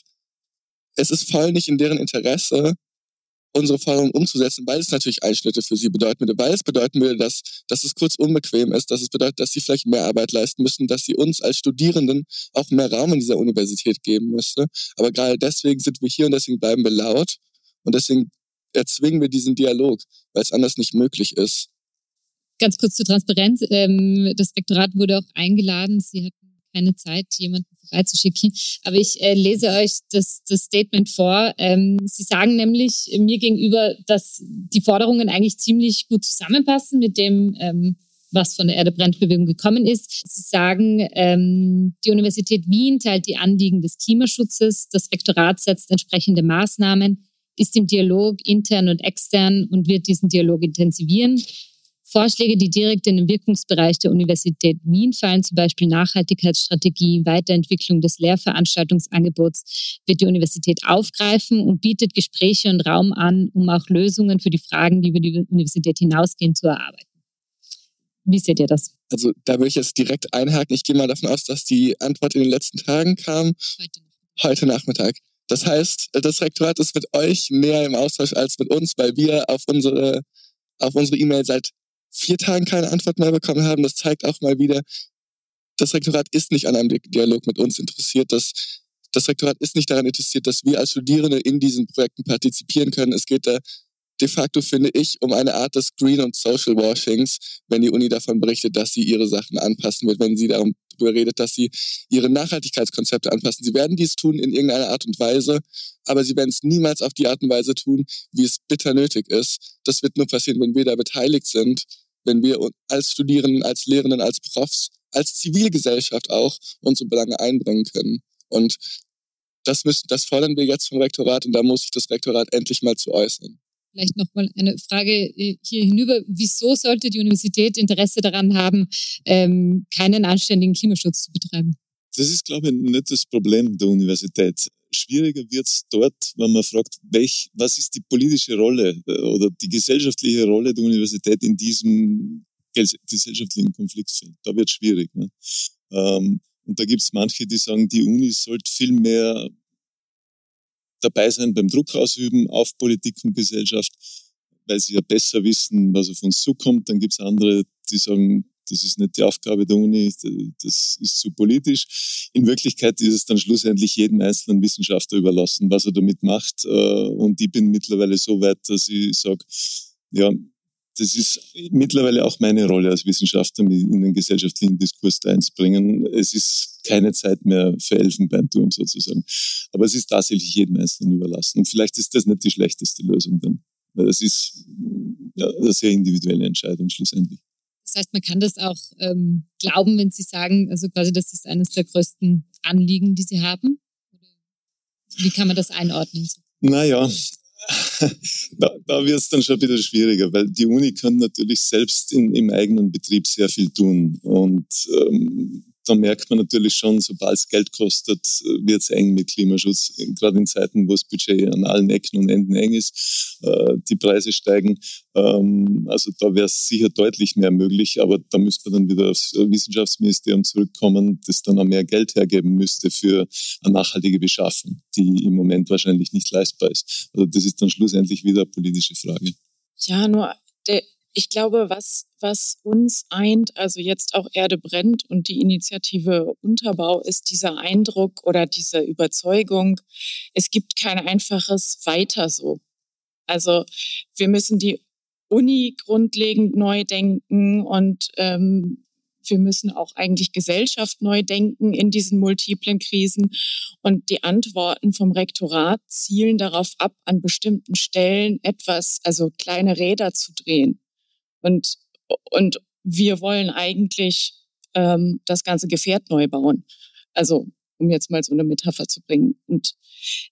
S5: es ist voll nicht in deren Interesse, unsere Forderungen umzusetzen, weil es natürlich Einschnitte für sie bedeuten würde, weil es bedeuten würde, dass, dass es kurz unbequem ist, dass es bedeutet, dass sie vielleicht mehr Arbeit leisten müssen, dass sie uns als Studierenden auch mehr Raum in dieser Universität geben müsste. Aber gerade deswegen sind wir hier und deswegen bleiben wir laut und deswegen erzwingen wir diesen Dialog, weil es anders nicht möglich ist.
S3: Ganz kurz zur Transparenz. Ähm, das Rektorat wurde auch eingeladen. Sie hatten keine Zeit, jemanden vorbeizuschicken. Aber ich äh, lese euch das, das Statement vor. Ähm, Sie sagen nämlich mir gegenüber, dass die Forderungen eigentlich ziemlich gut zusammenpassen mit dem, ähm, was von der Erde-Brennt-Bewegung gekommen ist. Sie sagen, ähm, die Universität Wien teilt die Anliegen des Klimaschutzes, das Rektorat setzt entsprechende Maßnahmen, ist im Dialog intern und extern und wird diesen Dialog intensivieren. Vorschläge, die direkt in den Wirkungsbereich der Universität Wien fallen, zum Beispiel Nachhaltigkeitsstrategie, Weiterentwicklung des Lehrveranstaltungsangebots, wird die Universität aufgreifen und bietet Gespräche und Raum an, um auch Lösungen für die Fragen, die über die Universität hinausgehen, zu erarbeiten. Wie seht ihr das?
S5: Also da will ich jetzt direkt einhaken. Ich gehe mal davon aus, dass die Antwort in den letzten Tagen kam. Heute, Heute Nachmittag. Das heißt, das Rektorat ist mit euch näher im Austausch als mit uns, weil wir auf unsere auf unsere E-Mail seit vier Tagen keine Antwort mehr bekommen haben. Das zeigt auch mal wieder, das Rektorat ist nicht an einem Dialog mit uns interessiert. Das, das Rektorat ist nicht daran interessiert, dass wir als Studierende in diesen Projekten partizipieren können. Es geht da de facto, finde ich, um eine Art des Green- und Social Washings, wenn die Uni davon berichtet, dass sie ihre Sachen anpassen wird, wenn sie darüber redet, dass sie ihre Nachhaltigkeitskonzepte anpassen. Sie werden dies tun in irgendeiner Art und Weise, aber sie werden es niemals auf die Art und Weise tun, wie es bitter nötig ist. Das wird nur passieren, wenn wir da beteiligt sind wenn wir als Studierenden, als Lehrenden, als Profs, als Zivilgesellschaft auch unsere Belange einbringen können. Und das müssen, das fordern wir jetzt vom Rektorat und da muss sich das Rektorat endlich mal zu äußern.
S3: Vielleicht nochmal eine Frage äh, hier hinüber. Wieso sollte die Universität Interesse daran haben, ähm, keinen anständigen Klimaschutz zu betreiben?
S7: Das ist, glaube ich, nicht das Problem der Universität schwieriger wird es dort, wenn man fragt, welch, was ist die politische Rolle äh, oder die gesellschaftliche Rolle der Universität in diesem gesellschaftlichen Konfliktfeld. Da wird es schwierig. Ne? Ähm, und da gibt es manche, die sagen, die Uni sollte viel mehr dabei sein beim Druck ausüben auf Politik und Gesellschaft, weil sie ja besser wissen, was auf uns zukommt. Dann gibt es andere, die sagen, das ist nicht die Aufgabe der Uni, das ist zu politisch. In Wirklichkeit ist es dann schlussendlich jedem einzelnen Wissenschaftler überlassen, was er damit macht. Äh, und ich bin mittlerweile so weit, dass ich sage, ja, das ist mittlerweile auch meine Rolle als Wissenschaftler, in den gesellschaftlichen Diskurs einzubringen. Es ist keine Zeit mehr für Elfenbeinturm sozusagen. Aber es ist tatsächlich jedem Einzelnen überlassen. Und vielleicht ist das nicht die schlechteste Lösung dann. Es ist ja, eine sehr individuelle Entscheidung schlussendlich.
S3: Das heißt, man kann das auch ähm, glauben, wenn Sie sagen, also quasi, das ist eines der größten Anliegen, die Sie haben. Wie kann man das einordnen?
S7: Naja, da, da wird es dann schon wieder schwieriger, weil die Uni kann natürlich selbst in, im eigenen Betrieb sehr viel tun. Und ähm, da merkt man natürlich schon, sobald es Geld kostet, wird es eng mit Klimaschutz. Gerade in Zeiten, wo das Budget an allen Ecken und Enden eng ist, äh, die Preise steigen. Ähm, also da wäre es sicher deutlich mehr möglich, aber da müsste man dann wieder aufs Wissenschaftsministerium zurückkommen, das dann auch mehr Geld hergeben müsste für eine nachhaltige Beschaffung, die im Moment wahrscheinlich nicht leistbar ist. Also das ist dann schlussendlich wieder eine politische Frage.
S4: Ja, nur der, ich glaube, was, was uns eint, also jetzt auch Erde brennt und die Initiative Unterbau, ist dieser Eindruck oder diese Überzeugung, es gibt kein einfaches Weiter so. Also wir müssen die Uni grundlegend neu denken und ähm, wir müssen auch eigentlich Gesellschaft neu denken in diesen multiplen Krisen. Und die Antworten vom Rektorat zielen darauf ab, an bestimmten Stellen etwas, also kleine Räder zu drehen. Und, und wir wollen eigentlich ähm, das ganze Gefährt neu bauen. Also, um jetzt mal so eine Metapher zu bringen. Und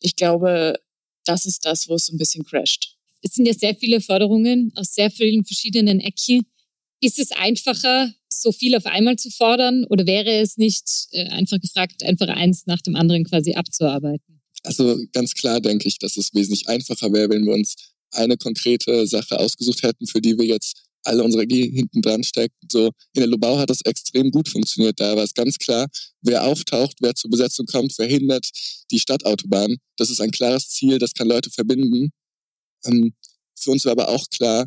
S4: ich glaube, das ist das, wo es so ein bisschen crasht.
S3: Es sind ja sehr viele Forderungen aus sehr vielen verschiedenen Ecken. Ist es einfacher, so viel auf einmal zu fordern oder wäre es nicht äh, einfach gefragt, einfach eins nach dem anderen quasi abzuarbeiten?
S5: Also ganz klar denke ich, dass es wesentlich einfacher wäre, wenn wir uns eine konkrete Sache ausgesucht hätten, für die wir jetzt alle unsere Energie hinten dran steckt. So in der Lubau hat das extrem gut funktioniert. Da war es ganz klar, wer auftaucht, wer zur Besetzung kommt, verhindert die Stadtautobahn. Das ist ein klares Ziel, das kann Leute verbinden. Ähm, für uns war aber auch klar,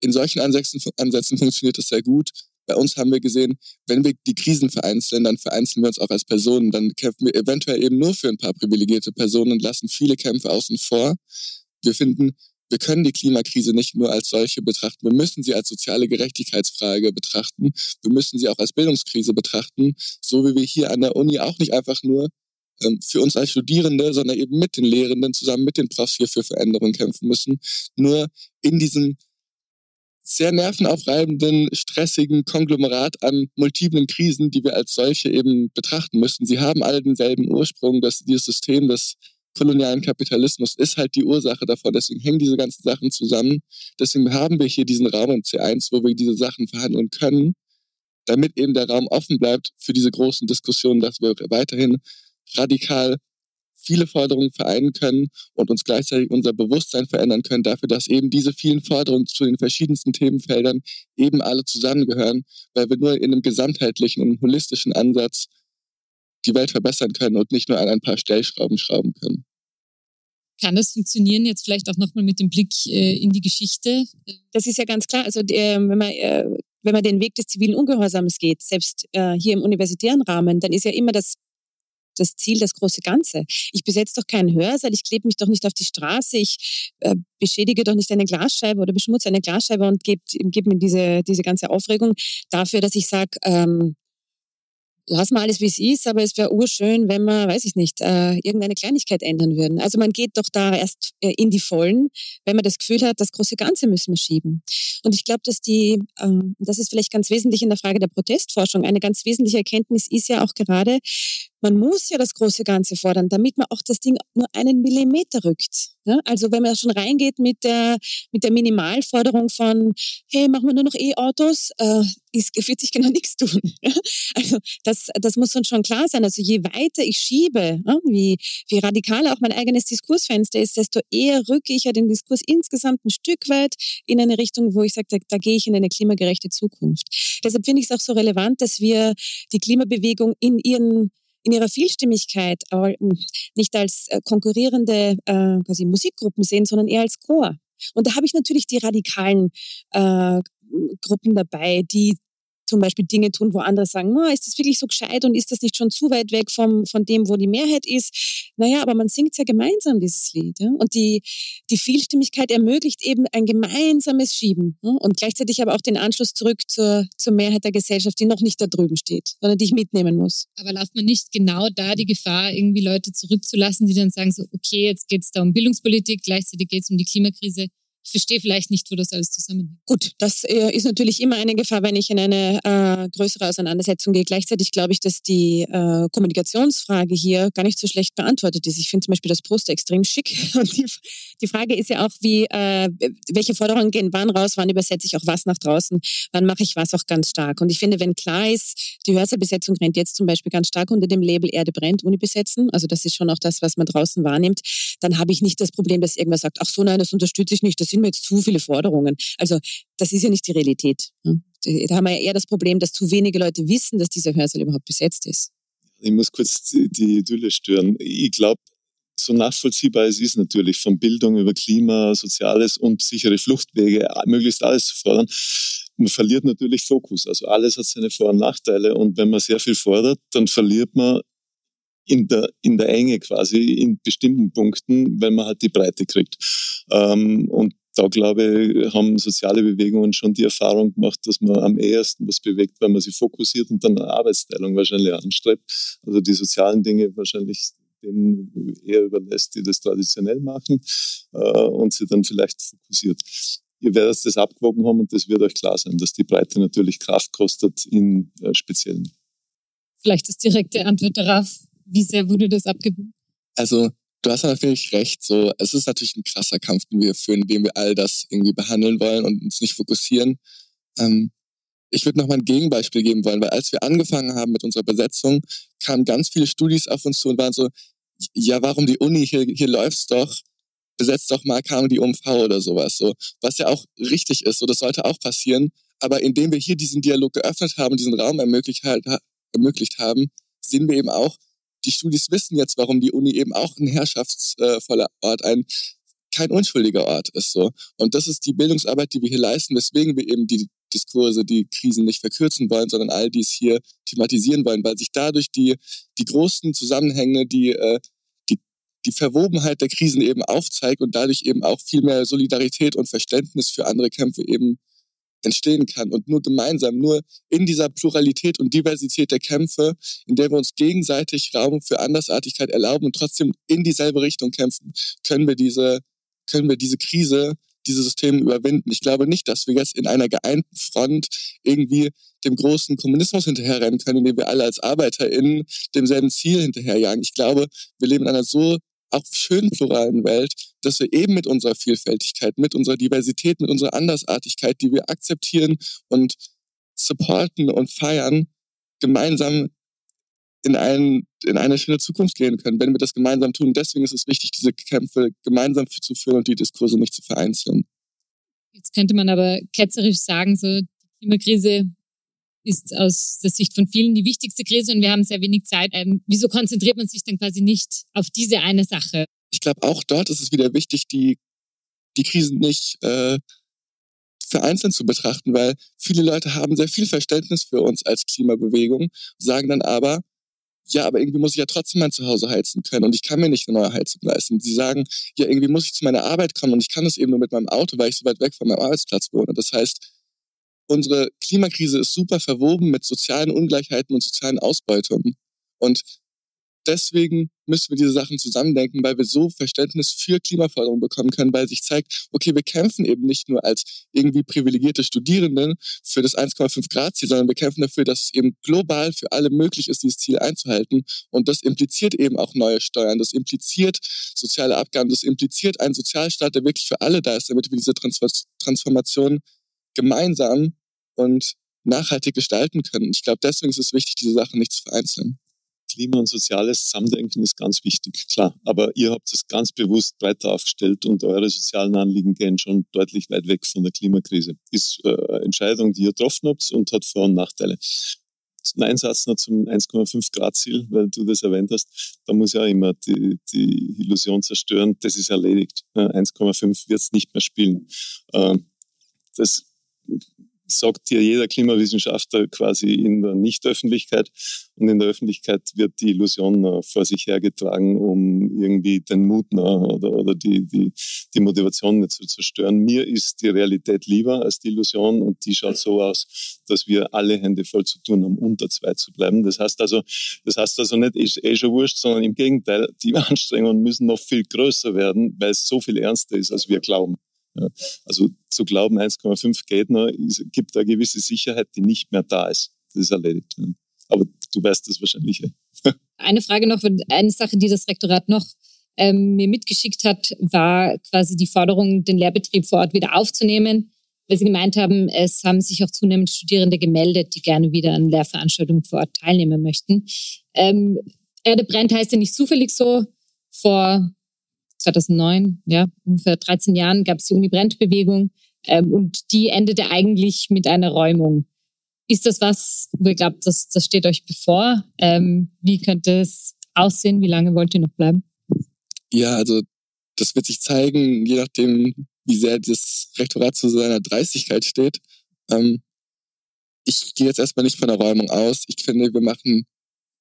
S5: in solchen Ansätzen, Ansätzen funktioniert das sehr gut. Bei uns haben wir gesehen, wenn wir die Krisen vereinzeln, dann vereinzeln wir uns auch als Personen. Dann kämpfen wir eventuell eben nur für ein paar privilegierte Personen und lassen viele Kämpfe außen vor. Wir finden, wir können die Klimakrise nicht nur als solche betrachten. Wir müssen sie als soziale Gerechtigkeitsfrage betrachten. Wir müssen sie auch als Bildungskrise betrachten, so wie wir hier an der Uni auch nicht einfach nur ähm, für uns als Studierende, sondern eben mit den Lehrenden zusammen mit den Profs hier für Veränderungen kämpfen müssen. Nur in diesem sehr nervenaufreibenden, stressigen Konglomerat an multiplen Krisen, die wir als solche eben betrachten müssen. Sie haben alle denselben Ursprung, dass dieses System des kolonialen Kapitalismus ist halt die Ursache davon. Deswegen hängen diese ganzen Sachen zusammen. Deswegen haben wir hier diesen Raum im C1, wo wir diese Sachen verhandeln können, damit eben der Raum offen bleibt für diese großen Diskussionen, dass wir weiterhin radikal viele Forderungen vereinen können und uns gleichzeitig unser Bewusstsein verändern können dafür, dass eben diese vielen Forderungen zu den verschiedensten Themenfeldern eben alle zusammengehören, weil wir nur in einem gesamtheitlichen, einem holistischen Ansatz die Welt verbessern können und nicht nur an ein paar Stellschrauben schrauben können.
S3: Kann das funktionieren, jetzt vielleicht auch nochmal mit dem Blick äh, in die Geschichte?
S6: Das ist ja ganz klar. Also äh, wenn man äh, wenn man den Weg des zivilen Ungehorsams geht, selbst äh, hier im universitären Rahmen, dann ist ja immer das das Ziel, das große Ganze. Ich besetze doch keinen Hörsaal, ich klebe mich doch nicht auf die Straße, ich äh, beschädige doch nicht eine Glasscheibe oder beschmutze eine Glasscheibe und gebe geb mir diese, diese ganze Aufregung dafür, dass ich sage, ähm, lass mal alles, wie es ist, aber es wäre urschön, wenn wir, weiß ich nicht, äh, irgendeine Kleinigkeit ändern würden. Also man geht doch da erst äh, in die Vollen, wenn man das Gefühl hat, das große Ganze müssen wir schieben. Und ich glaube, dass die, äh, das ist vielleicht ganz wesentlich in der Frage der Protestforschung, eine ganz wesentliche Erkenntnis ist ja auch gerade, man muss ja das große Ganze fordern, damit man auch das Ding nur einen Millimeter rückt. Also wenn man schon reingeht mit der, mit der Minimalforderung von, hey, machen wir nur noch E-Autos, äh, wird sich genau nichts tun. also das, das muss uns schon klar sein. Also je weiter ich schiebe, wie, wie radikal auch mein eigenes Diskursfenster ist, desto eher rücke ich ja den Diskurs insgesamt ein Stück weit in eine Richtung, wo ich sage, da, da gehe ich in eine klimagerechte Zukunft. Deshalb finde ich es auch so relevant, dass wir die Klimabewegung in ihren in ihrer Vielstimmigkeit hm, nicht als äh, konkurrierende äh, quasi Musikgruppen sehen, sondern eher als Chor. Und da habe ich natürlich die radikalen äh, Gruppen dabei, die zum Beispiel Dinge tun, wo andere sagen, oh, ist das wirklich so gescheit und ist das nicht schon zu weit weg vom, von dem, wo die Mehrheit ist? Naja, aber man singt ja gemeinsam dieses Lied. Ja? Und die, die Vielstimmigkeit ermöglicht eben ein gemeinsames Schieben ja? und gleichzeitig aber auch den Anschluss zurück zur, zur Mehrheit der Gesellschaft, die noch nicht da drüben steht, sondern die ich mitnehmen muss.
S3: Aber läuft man nicht genau da die Gefahr, irgendwie Leute zurückzulassen, die dann sagen, so, okay, jetzt geht es da um Bildungspolitik, gleichzeitig geht es um die Klimakrise ich verstehe vielleicht nicht, wo das alles zusammenhängt.
S6: Gut, das äh, ist natürlich immer eine Gefahr, wenn ich in eine äh, größere Auseinandersetzung gehe. Gleichzeitig glaube ich, dass die äh, Kommunikationsfrage hier gar nicht so schlecht beantwortet ist. Ich finde zum Beispiel das Poster extrem schick. Und die, die Frage ist ja auch, wie, äh, welche Forderungen gehen wann raus, wann übersetze ich auch was nach draußen, wann mache ich was auch ganz stark. Und ich finde, wenn klar ist, die Hörsaalbesetzung rennt jetzt zum Beispiel ganz stark unter dem Label Erde brennt, Uni besetzen, also das ist schon auch das, was man draußen wahrnimmt, dann habe ich nicht das Problem, dass irgendwer sagt, ach so, nein, das unterstütze ich nicht, das sind mir jetzt zu viele Forderungen. Also das ist ja nicht die Realität. Ne? Da haben wir ja eher das Problem, dass zu wenige Leute wissen, dass dieser Hörsaal überhaupt besetzt ist.
S7: Ich muss kurz die Idylle stören. Ich glaube, so nachvollziehbar es ist natürlich, von Bildung über Klima, Soziales und sichere Fluchtwege, möglichst alles zu fordern. Man verliert natürlich Fokus. Also alles hat seine Vor- und Nachteile. Und wenn man sehr viel fordert, dann verliert man in der, in der Enge quasi in bestimmten Punkten, wenn man halt die Breite kriegt. Ähm, und da glaube ich, haben soziale Bewegungen schon die Erfahrung gemacht, dass man am ehesten was bewegt, weil man sich fokussiert und dann eine Arbeitsteilung wahrscheinlich anstrebt. Also die sozialen Dinge wahrscheinlich denen eher überlässt, die das traditionell machen äh, und sie dann vielleicht fokussiert. Ihr werdet das abgewogen haben und das wird euch klar sein, dass die Breite natürlich Kraft kostet in äh, speziellen.
S3: Vielleicht ist direkte Antwort darauf, wie sehr wurde das abgewogen?
S5: Also du hast natürlich recht. So, es ist natürlich ein krasser Kampf, den wir führen, in dem wir all das irgendwie behandeln wollen und uns nicht fokussieren. Ähm, ich würde noch mal ein Gegenbeispiel geben wollen, weil als wir angefangen haben mit unserer Besetzung, kamen ganz viele Studis auf uns zu und waren so, ja, warum die Uni, hier, hier läuft's doch, besetzt doch mal kam die UMV oder sowas, so. Was ja auch richtig ist, so, das sollte auch passieren. Aber indem wir hier diesen Dialog geöffnet haben, diesen Raum ermöglicht, ermöglicht haben, sehen wir eben auch, die Studis wissen jetzt, warum die Uni eben auch ein herrschaftsvoller Ort, ein kein unschuldiger Ort ist so. Und das ist die Bildungsarbeit, die wir hier leisten, weswegen wir eben die Diskurse, die Krisen nicht verkürzen wollen, sondern all dies hier thematisieren wollen, weil sich dadurch die, die großen Zusammenhänge, die, äh, die, die Verwobenheit der Krisen eben aufzeigt und dadurch eben auch viel mehr Solidarität und Verständnis für andere Kämpfe eben entstehen kann. Und nur gemeinsam, nur in dieser Pluralität und Diversität der Kämpfe, in der wir uns gegenseitig Raum für Andersartigkeit erlauben und trotzdem in dieselbe Richtung kämpfen, können wir diese, können wir diese Krise diese Systeme überwinden. Ich glaube nicht, dass wir jetzt in einer geeinten Front irgendwie dem großen Kommunismus hinterherrennen können, indem wir alle als ArbeiterInnen demselben Ziel hinterherjagen. Ich glaube, wir leben in einer so auch schön pluralen Welt, dass wir eben mit unserer Vielfältigkeit, mit unserer Diversität, mit unserer Andersartigkeit, die wir akzeptieren und supporten und feiern, gemeinsam in, ein, in eine schöne Zukunft gehen können, wenn wir das gemeinsam tun. Deswegen ist es wichtig, diese Kämpfe gemeinsam zu führen und die Diskurse nicht zu vereinzeln.
S3: Jetzt könnte man aber ketzerisch sagen, so die Klimakrise ist aus der Sicht von vielen die wichtigste Krise und wir haben sehr wenig Zeit. Ähm, wieso konzentriert man sich dann quasi nicht auf diese eine Sache?
S5: Ich glaube, auch dort ist es wieder wichtig, die, die Krisen nicht äh, vereinzelt zu betrachten, weil viele Leute haben sehr viel Verständnis für uns als Klimabewegung, sagen dann aber, ja, aber irgendwie muss ich ja trotzdem mein Zuhause heizen können und ich kann mir nicht eine neue Heizung leisten. Sie sagen, ja, irgendwie muss ich zu meiner Arbeit kommen und ich kann das eben nur mit meinem Auto, weil ich so weit weg von meinem Arbeitsplatz wohne. Das heißt, unsere Klimakrise ist super verwoben mit sozialen Ungleichheiten und sozialen Ausbeutungen. Und deswegen müssen wir diese Sachen zusammendenken, weil wir so Verständnis für Klimaforderungen bekommen können, weil sich zeigt, okay, wir kämpfen eben nicht nur als irgendwie privilegierte Studierenden für das 1,5 Grad Ziel, sondern wir kämpfen dafür, dass es eben global für alle möglich ist, dieses Ziel einzuhalten. Und das impliziert eben auch neue Steuern, das impliziert soziale Abgaben, das impliziert einen Sozialstaat, der wirklich für alle da ist, damit wir diese Transformation gemeinsam und nachhaltig gestalten können. Ich glaube, deswegen ist es wichtig, diese Sachen nicht zu vereinzeln.
S7: Klima und soziales Zusammendenken ist ganz wichtig, klar. Aber ihr habt es ganz bewusst breiter aufgestellt und eure sozialen Anliegen gehen schon deutlich weit weg von der Klimakrise. Ist äh, eine Entscheidung, die ihr getroffen habt und hat Vor- und Nachteile. Ein Satz noch zum 1,5 Grad Ziel, weil du das erwähnt hast. Da muss ja immer die, die Illusion zerstören, das ist erledigt. 1,5 wird es nicht mehr spielen. Äh, das sagt dir jeder Klimawissenschaftler quasi in der Nichtöffentlichkeit. Und in der Öffentlichkeit wird die Illusion vor sich hergetragen, um irgendwie den Mut oder, oder die, die, die Motivation nicht zu zerstören. Mir ist die Realität lieber als die Illusion und die schaut so aus, dass wir alle Hände voll zu tun haben, unter zwei zu bleiben. Das heißt also, das heißt also nicht, ist eh schon wurscht, sondern im Gegenteil, die Anstrengungen müssen noch viel größer werden, weil es so viel ernster ist, als wir glauben. Ja, also zu glauben, 1,5 geht noch, ist, gibt eine gewisse Sicherheit, die nicht mehr da ist. Das ist erledigt. Ja. Aber du weißt das wahrscheinlich.
S3: Eine Frage noch, eine Sache, die das Rektorat noch ähm, mir mitgeschickt hat, war quasi die Forderung, den Lehrbetrieb vor Ort wieder aufzunehmen, weil sie gemeint haben, es haben sich auch zunehmend Studierende gemeldet, die gerne wieder an Lehrveranstaltungen vor Ort teilnehmen möchten. Ähm, Erde brennt heißt ja nicht zufällig so. Vor 2009, ja, ungefähr 13 Jahren gab es die Uni-Brent-Bewegung ähm, und die endete eigentlich mit einer Räumung. Ist das was, wo ihr glaubt, das, das steht euch bevor? Ähm, wie könnte es aussehen? Wie lange wollt ihr noch bleiben?
S5: Ja, also das wird sich zeigen, je nachdem, wie sehr das Rektorat zu seiner Dreistigkeit steht. Ähm, ich gehe jetzt erstmal nicht von der Räumung aus. Ich finde, wir machen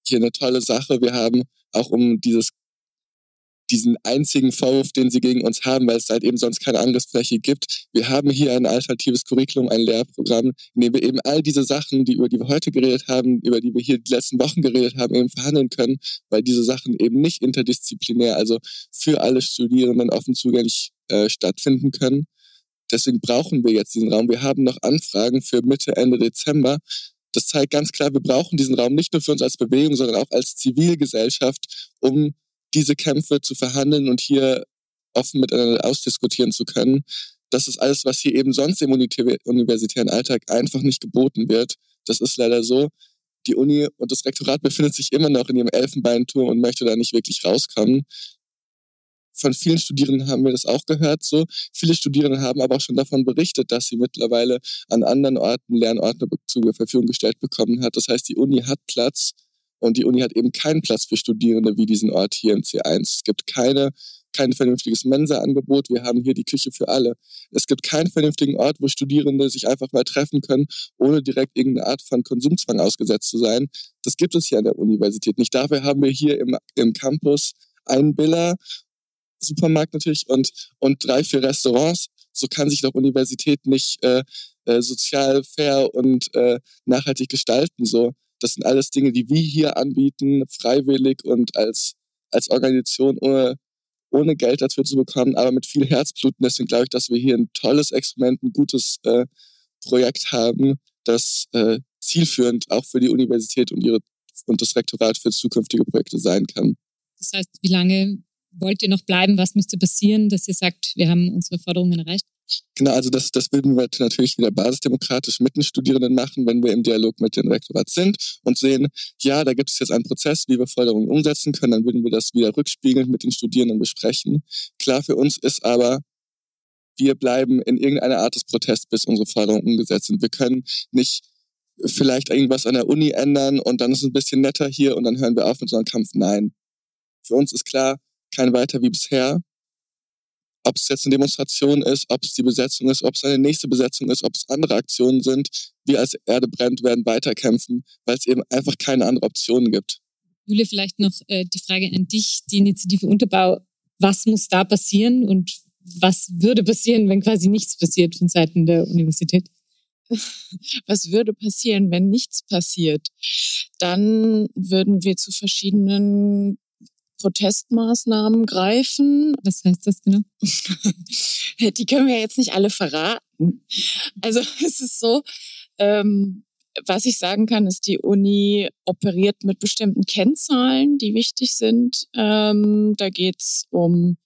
S5: hier eine tolle Sache. Wir haben auch um dieses diesen einzigen Vorwurf, den sie gegen uns haben, weil es halt eben sonst keine Angriffsfläche gibt. Wir haben hier ein alternatives Curriculum, ein Lehrprogramm, in dem wir eben all diese Sachen, die, über die wir heute geredet haben, über die wir hier die letzten Wochen geredet haben, eben verhandeln können, weil diese Sachen eben nicht interdisziplinär, also für alle Studierenden offen zugänglich äh, stattfinden können. Deswegen brauchen wir jetzt diesen Raum. Wir haben noch Anfragen für Mitte, Ende Dezember. Das zeigt ganz klar, wir brauchen diesen Raum nicht nur für uns als Bewegung, sondern auch als Zivilgesellschaft, um diese Kämpfe zu verhandeln und hier offen miteinander ausdiskutieren zu können. Das ist alles, was hier eben sonst im universitären Alltag einfach nicht geboten wird. Das ist leider so. Die Uni und das Rektorat befindet sich immer noch in ihrem Elfenbeinturm und möchte da nicht wirklich rauskommen. Von vielen Studierenden haben wir das auch gehört so. Viele Studierende haben aber auch schon davon berichtet, dass sie mittlerweile an anderen Orten Lernorte zur Verfügung gestellt bekommen hat. Das heißt, die Uni hat Platz und die Uni hat eben keinen Platz für Studierende wie diesen Ort hier im C1. Es gibt keine kein vernünftiges Mensa-Angebot, wir haben hier die Küche für alle. Es gibt keinen vernünftigen Ort, wo Studierende sich einfach mal treffen können, ohne direkt irgendeine Art von Konsumzwang ausgesetzt zu sein. Das gibt es hier an der Universität nicht. Dafür haben wir hier im, im Campus einen Biller, Supermarkt natürlich und, und drei, vier Restaurants. So kann sich doch Universität nicht äh, äh, sozial fair und äh, nachhaltig gestalten. So, das sind alles Dinge, die wir hier anbieten, freiwillig und als, als Organisation ohne, ohne Geld dafür zu bekommen, aber mit viel Herzblut. Und deswegen glaube ich, dass wir hier ein tolles Experiment, ein gutes äh, Projekt haben, das äh, zielführend auch für die Universität und, ihre, und das Rektorat für zukünftige Projekte sein kann.
S3: Das heißt, wie lange wollt ihr noch bleiben? Was müsste passieren, dass ihr sagt, wir haben unsere Forderungen erreicht?
S5: Genau, also das, das würden wir natürlich wieder basisdemokratisch mit den Studierenden machen, wenn wir im Dialog mit dem Rektorat sind und sehen, ja, da gibt es jetzt einen Prozess, wie wir Forderungen umsetzen können, dann würden wir das wieder rückspiegelnd mit den Studierenden besprechen. Klar für uns ist aber, wir bleiben in irgendeiner Art des Protests, bis unsere Forderungen umgesetzt sind. Wir können nicht vielleicht irgendwas an der Uni ändern und dann ist es ein bisschen netter hier und dann hören wir auf mit so einem Kampf. Nein. Für uns ist klar, kein weiter wie bisher. Ob es jetzt eine Demonstration ist, ob es die Besetzung ist, ob es eine nächste Besetzung ist, ob es andere Aktionen sind, wir als Erde brennt werden weiterkämpfen, weil es eben einfach keine andere Optionen gibt.
S3: Julia, vielleicht noch äh, die Frage an dich, die Initiative Unterbau. Was muss da passieren und was würde passieren, wenn quasi nichts passiert von Seiten der Universität?
S4: Was würde passieren, wenn nichts passiert? Dann würden wir zu verschiedenen Protestmaßnahmen greifen.
S3: Was heißt das genau?
S4: Die können wir jetzt nicht alle verraten. Also es ist so, ähm, was ich sagen kann, ist, die Uni operiert mit bestimmten Kennzahlen, die wichtig sind. Ähm, da geht es um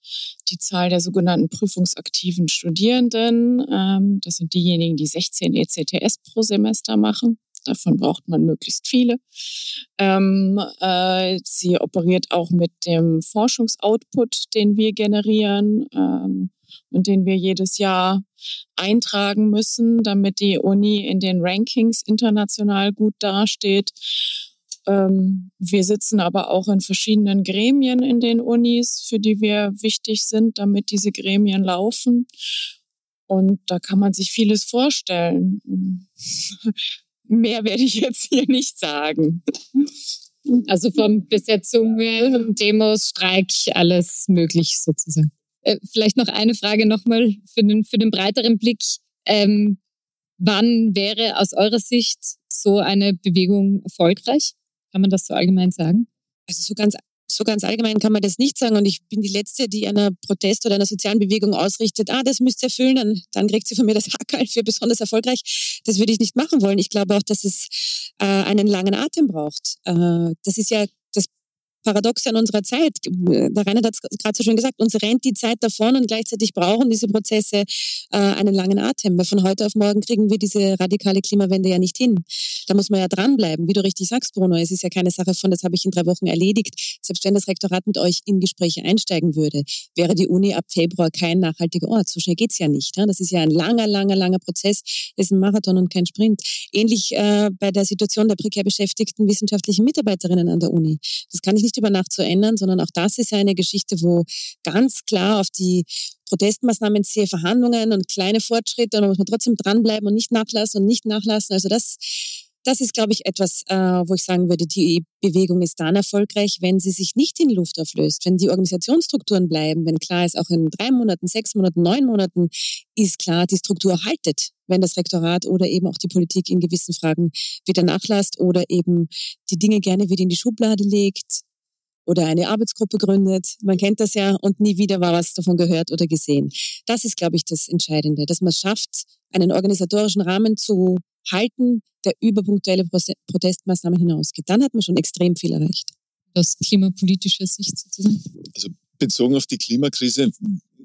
S4: die Zahl der sogenannten prüfungsaktiven Studierenden. Ähm, das sind diejenigen, die 16 ECTS pro Semester machen. Davon braucht man möglichst viele. Ähm, äh, sie operiert auch mit dem Forschungsoutput, den wir generieren ähm, und den wir jedes Jahr eintragen müssen, damit die Uni in den Rankings international gut dasteht. Ähm, wir sitzen aber auch in verschiedenen Gremien in den Unis, für die wir wichtig sind, damit diese Gremien laufen. Und da kann man sich vieles vorstellen. Mehr werde ich jetzt hier nicht sagen.
S3: Also von Besetzungen, Demos, Streik, alles möglich sozusagen. Äh, vielleicht noch eine Frage nochmal für den, für den breiteren Blick. Ähm, wann wäre aus eurer Sicht so eine Bewegung erfolgreich? Kann man das so allgemein sagen?
S6: Also so ganz so ganz allgemein kann man das nicht sagen. Und ich bin die Letzte, die einer Protest oder einer sozialen Bewegung ausrichtet, ah, das müsst ihr erfüllen, dann, dann kriegt sie von mir das Hackerl für besonders erfolgreich. Das würde ich nicht machen wollen. Ich glaube auch, dass es äh, einen langen Atem braucht. Äh, das ist ja Paradox an unserer Zeit. Der Reinhard hat es gerade so schön gesagt, uns rennt die Zeit davon und gleichzeitig brauchen diese Prozesse äh, einen langen Atem. Weil von heute auf morgen kriegen wir diese radikale Klimawende ja nicht hin. Da muss man ja dranbleiben. Wie du richtig sagst, Bruno, es ist ja keine Sache von, das habe ich in drei Wochen erledigt. Selbst wenn das Rektorat mit euch in Gespräche einsteigen würde, wäre die Uni ab Februar kein nachhaltiger Ort. So schnell geht's ja nicht. Das ist ja ein langer, langer, langer Prozess. Das ist ein Marathon und kein Sprint. Ähnlich äh, bei der Situation der prekär beschäftigten wissenschaftlichen Mitarbeiterinnen an der Uni. Das kann ich nicht nicht über Nacht zu ändern, sondern auch das ist eine Geschichte, wo ganz klar auf die Protestmaßnahmen zähe Verhandlungen und kleine Fortschritte und da muss man trotzdem dranbleiben und nicht nachlassen und nicht nachlassen. Also das, das ist, glaube ich, etwas, äh, wo ich sagen würde, die Bewegung ist dann erfolgreich, wenn sie sich nicht in Luft auflöst, wenn die Organisationsstrukturen bleiben, wenn klar ist, auch in drei Monaten, sechs Monaten, neun Monaten ist klar, die Struktur haltet, wenn das Rektorat oder eben auch die Politik in gewissen Fragen wieder nachlasst oder eben die Dinge gerne wieder in die Schublade legt, oder eine Arbeitsgruppe gründet. Man kennt das ja und nie wieder war was davon gehört oder gesehen. Das ist, glaube ich, das Entscheidende, dass man schafft, einen organisatorischen Rahmen zu halten, der über punktuelle Protestmaßnahmen hinausgeht. Dann hat man schon extrem viel erreicht.
S3: Aus klimapolitischer Sicht sozusagen?
S7: Also bezogen auf die Klimakrise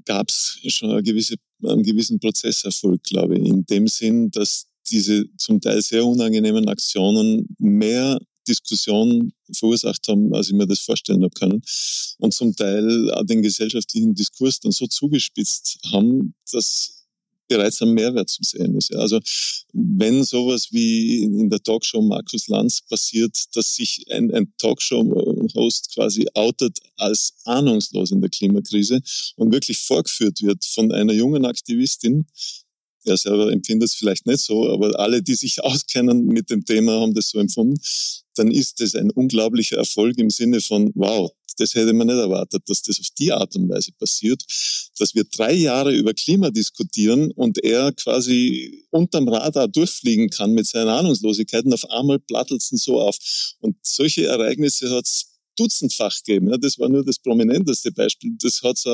S7: gab es schon eine gewisse, einen gewissen Prozesserfolg, glaube ich, in dem Sinn, dass diese zum Teil sehr unangenehmen Aktionen mehr Diskussion verursacht haben, als ich mir das vorstellen habe können. Und zum Teil auch den gesellschaftlichen Diskurs dann so zugespitzt haben, dass bereits ein Mehrwert zu sehen ist. Also wenn sowas wie in der Talkshow Markus Lanz passiert, dass sich ein, ein Talkshow-Host quasi outet als ahnungslos in der Klimakrise und wirklich vorgeführt wird von einer jungen Aktivistin, er selber empfindet es vielleicht nicht so, aber alle, die sich auskennen mit dem Thema, haben das so empfunden, dann ist das ein unglaublicher Erfolg im Sinne von, wow, das hätte man nicht erwartet, dass das auf die Art und Weise passiert, dass wir drei Jahre über Klima diskutieren und er quasi unterm Radar durchfliegen kann mit seinen Ahnungslosigkeiten. Auf einmal plattelt es so auf. Und solche Ereignisse hat es dutzendfach gegeben. Ja, das war nur das prominenteste Beispiel. Das hat es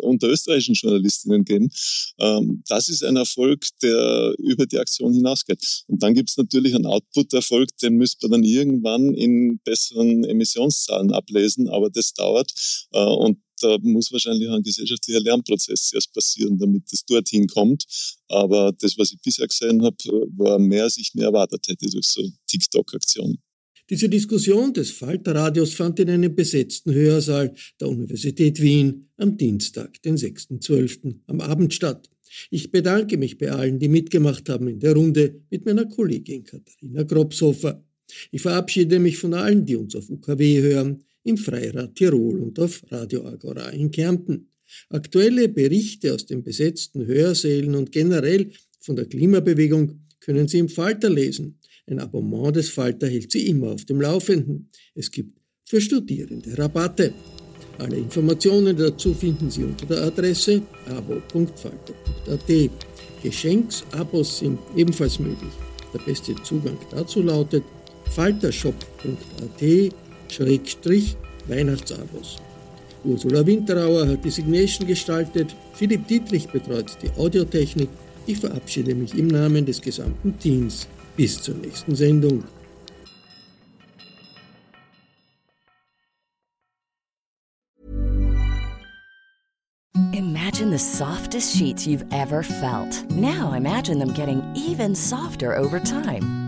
S7: unter österreichischen Journalistinnen gegeben. Ähm, das ist ein Erfolg, der über die Aktion hinausgeht. Und dann gibt es natürlich einen Output-Erfolg, den müsste man dann irgendwann in besseren Emissionszahlen ablesen, aber das dauert. Äh, und da muss wahrscheinlich ein gesellschaftlicher Lernprozess erst passieren, damit es dorthin kommt. Aber das, was ich bisher gesehen habe, war mehr, als ich mir erwartet hätte durch so TikTok-Aktionen.
S2: Diese Diskussion des Falterradios fand in einem besetzten Hörsaal der Universität Wien am Dienstag, den 6.12. am Abend statt. Ich bedanke mich bei allen, die mitgemacht haben in der Runde mit meiner Kollegin Katharina Kropshofer. Ich verabschiede mich von allen, die uns auf UKW hören, im Freirad Tirol und auf Radio Agora in Kärnten. Aktuelle Berichte aus den besetzten Hörsälen und generell von der Klimabewegung können Sie im Falter lesen. Ein Abonnement des Falter hält Sie immer auf dem Laufenden. Es gibt für Studierende Rabatte. Alle Informationen dazu finden Sie unter der Adresse abo.falter.at. Geschenksabos sind ebenfalls möglich. Der beste Zugang dazu lautet faltershop.at-weihnachtsabos. Ursula Winterauer hat die Signation gestaltet, Philipp Dietrich betreut die Audiotechnik. Ich verabschiede mich im Namen des gesamten Teams. Bis zur nächsten Sendung.
S10: Imagine the softest sheets you've ever felt. Now imagine them getting even softer over time.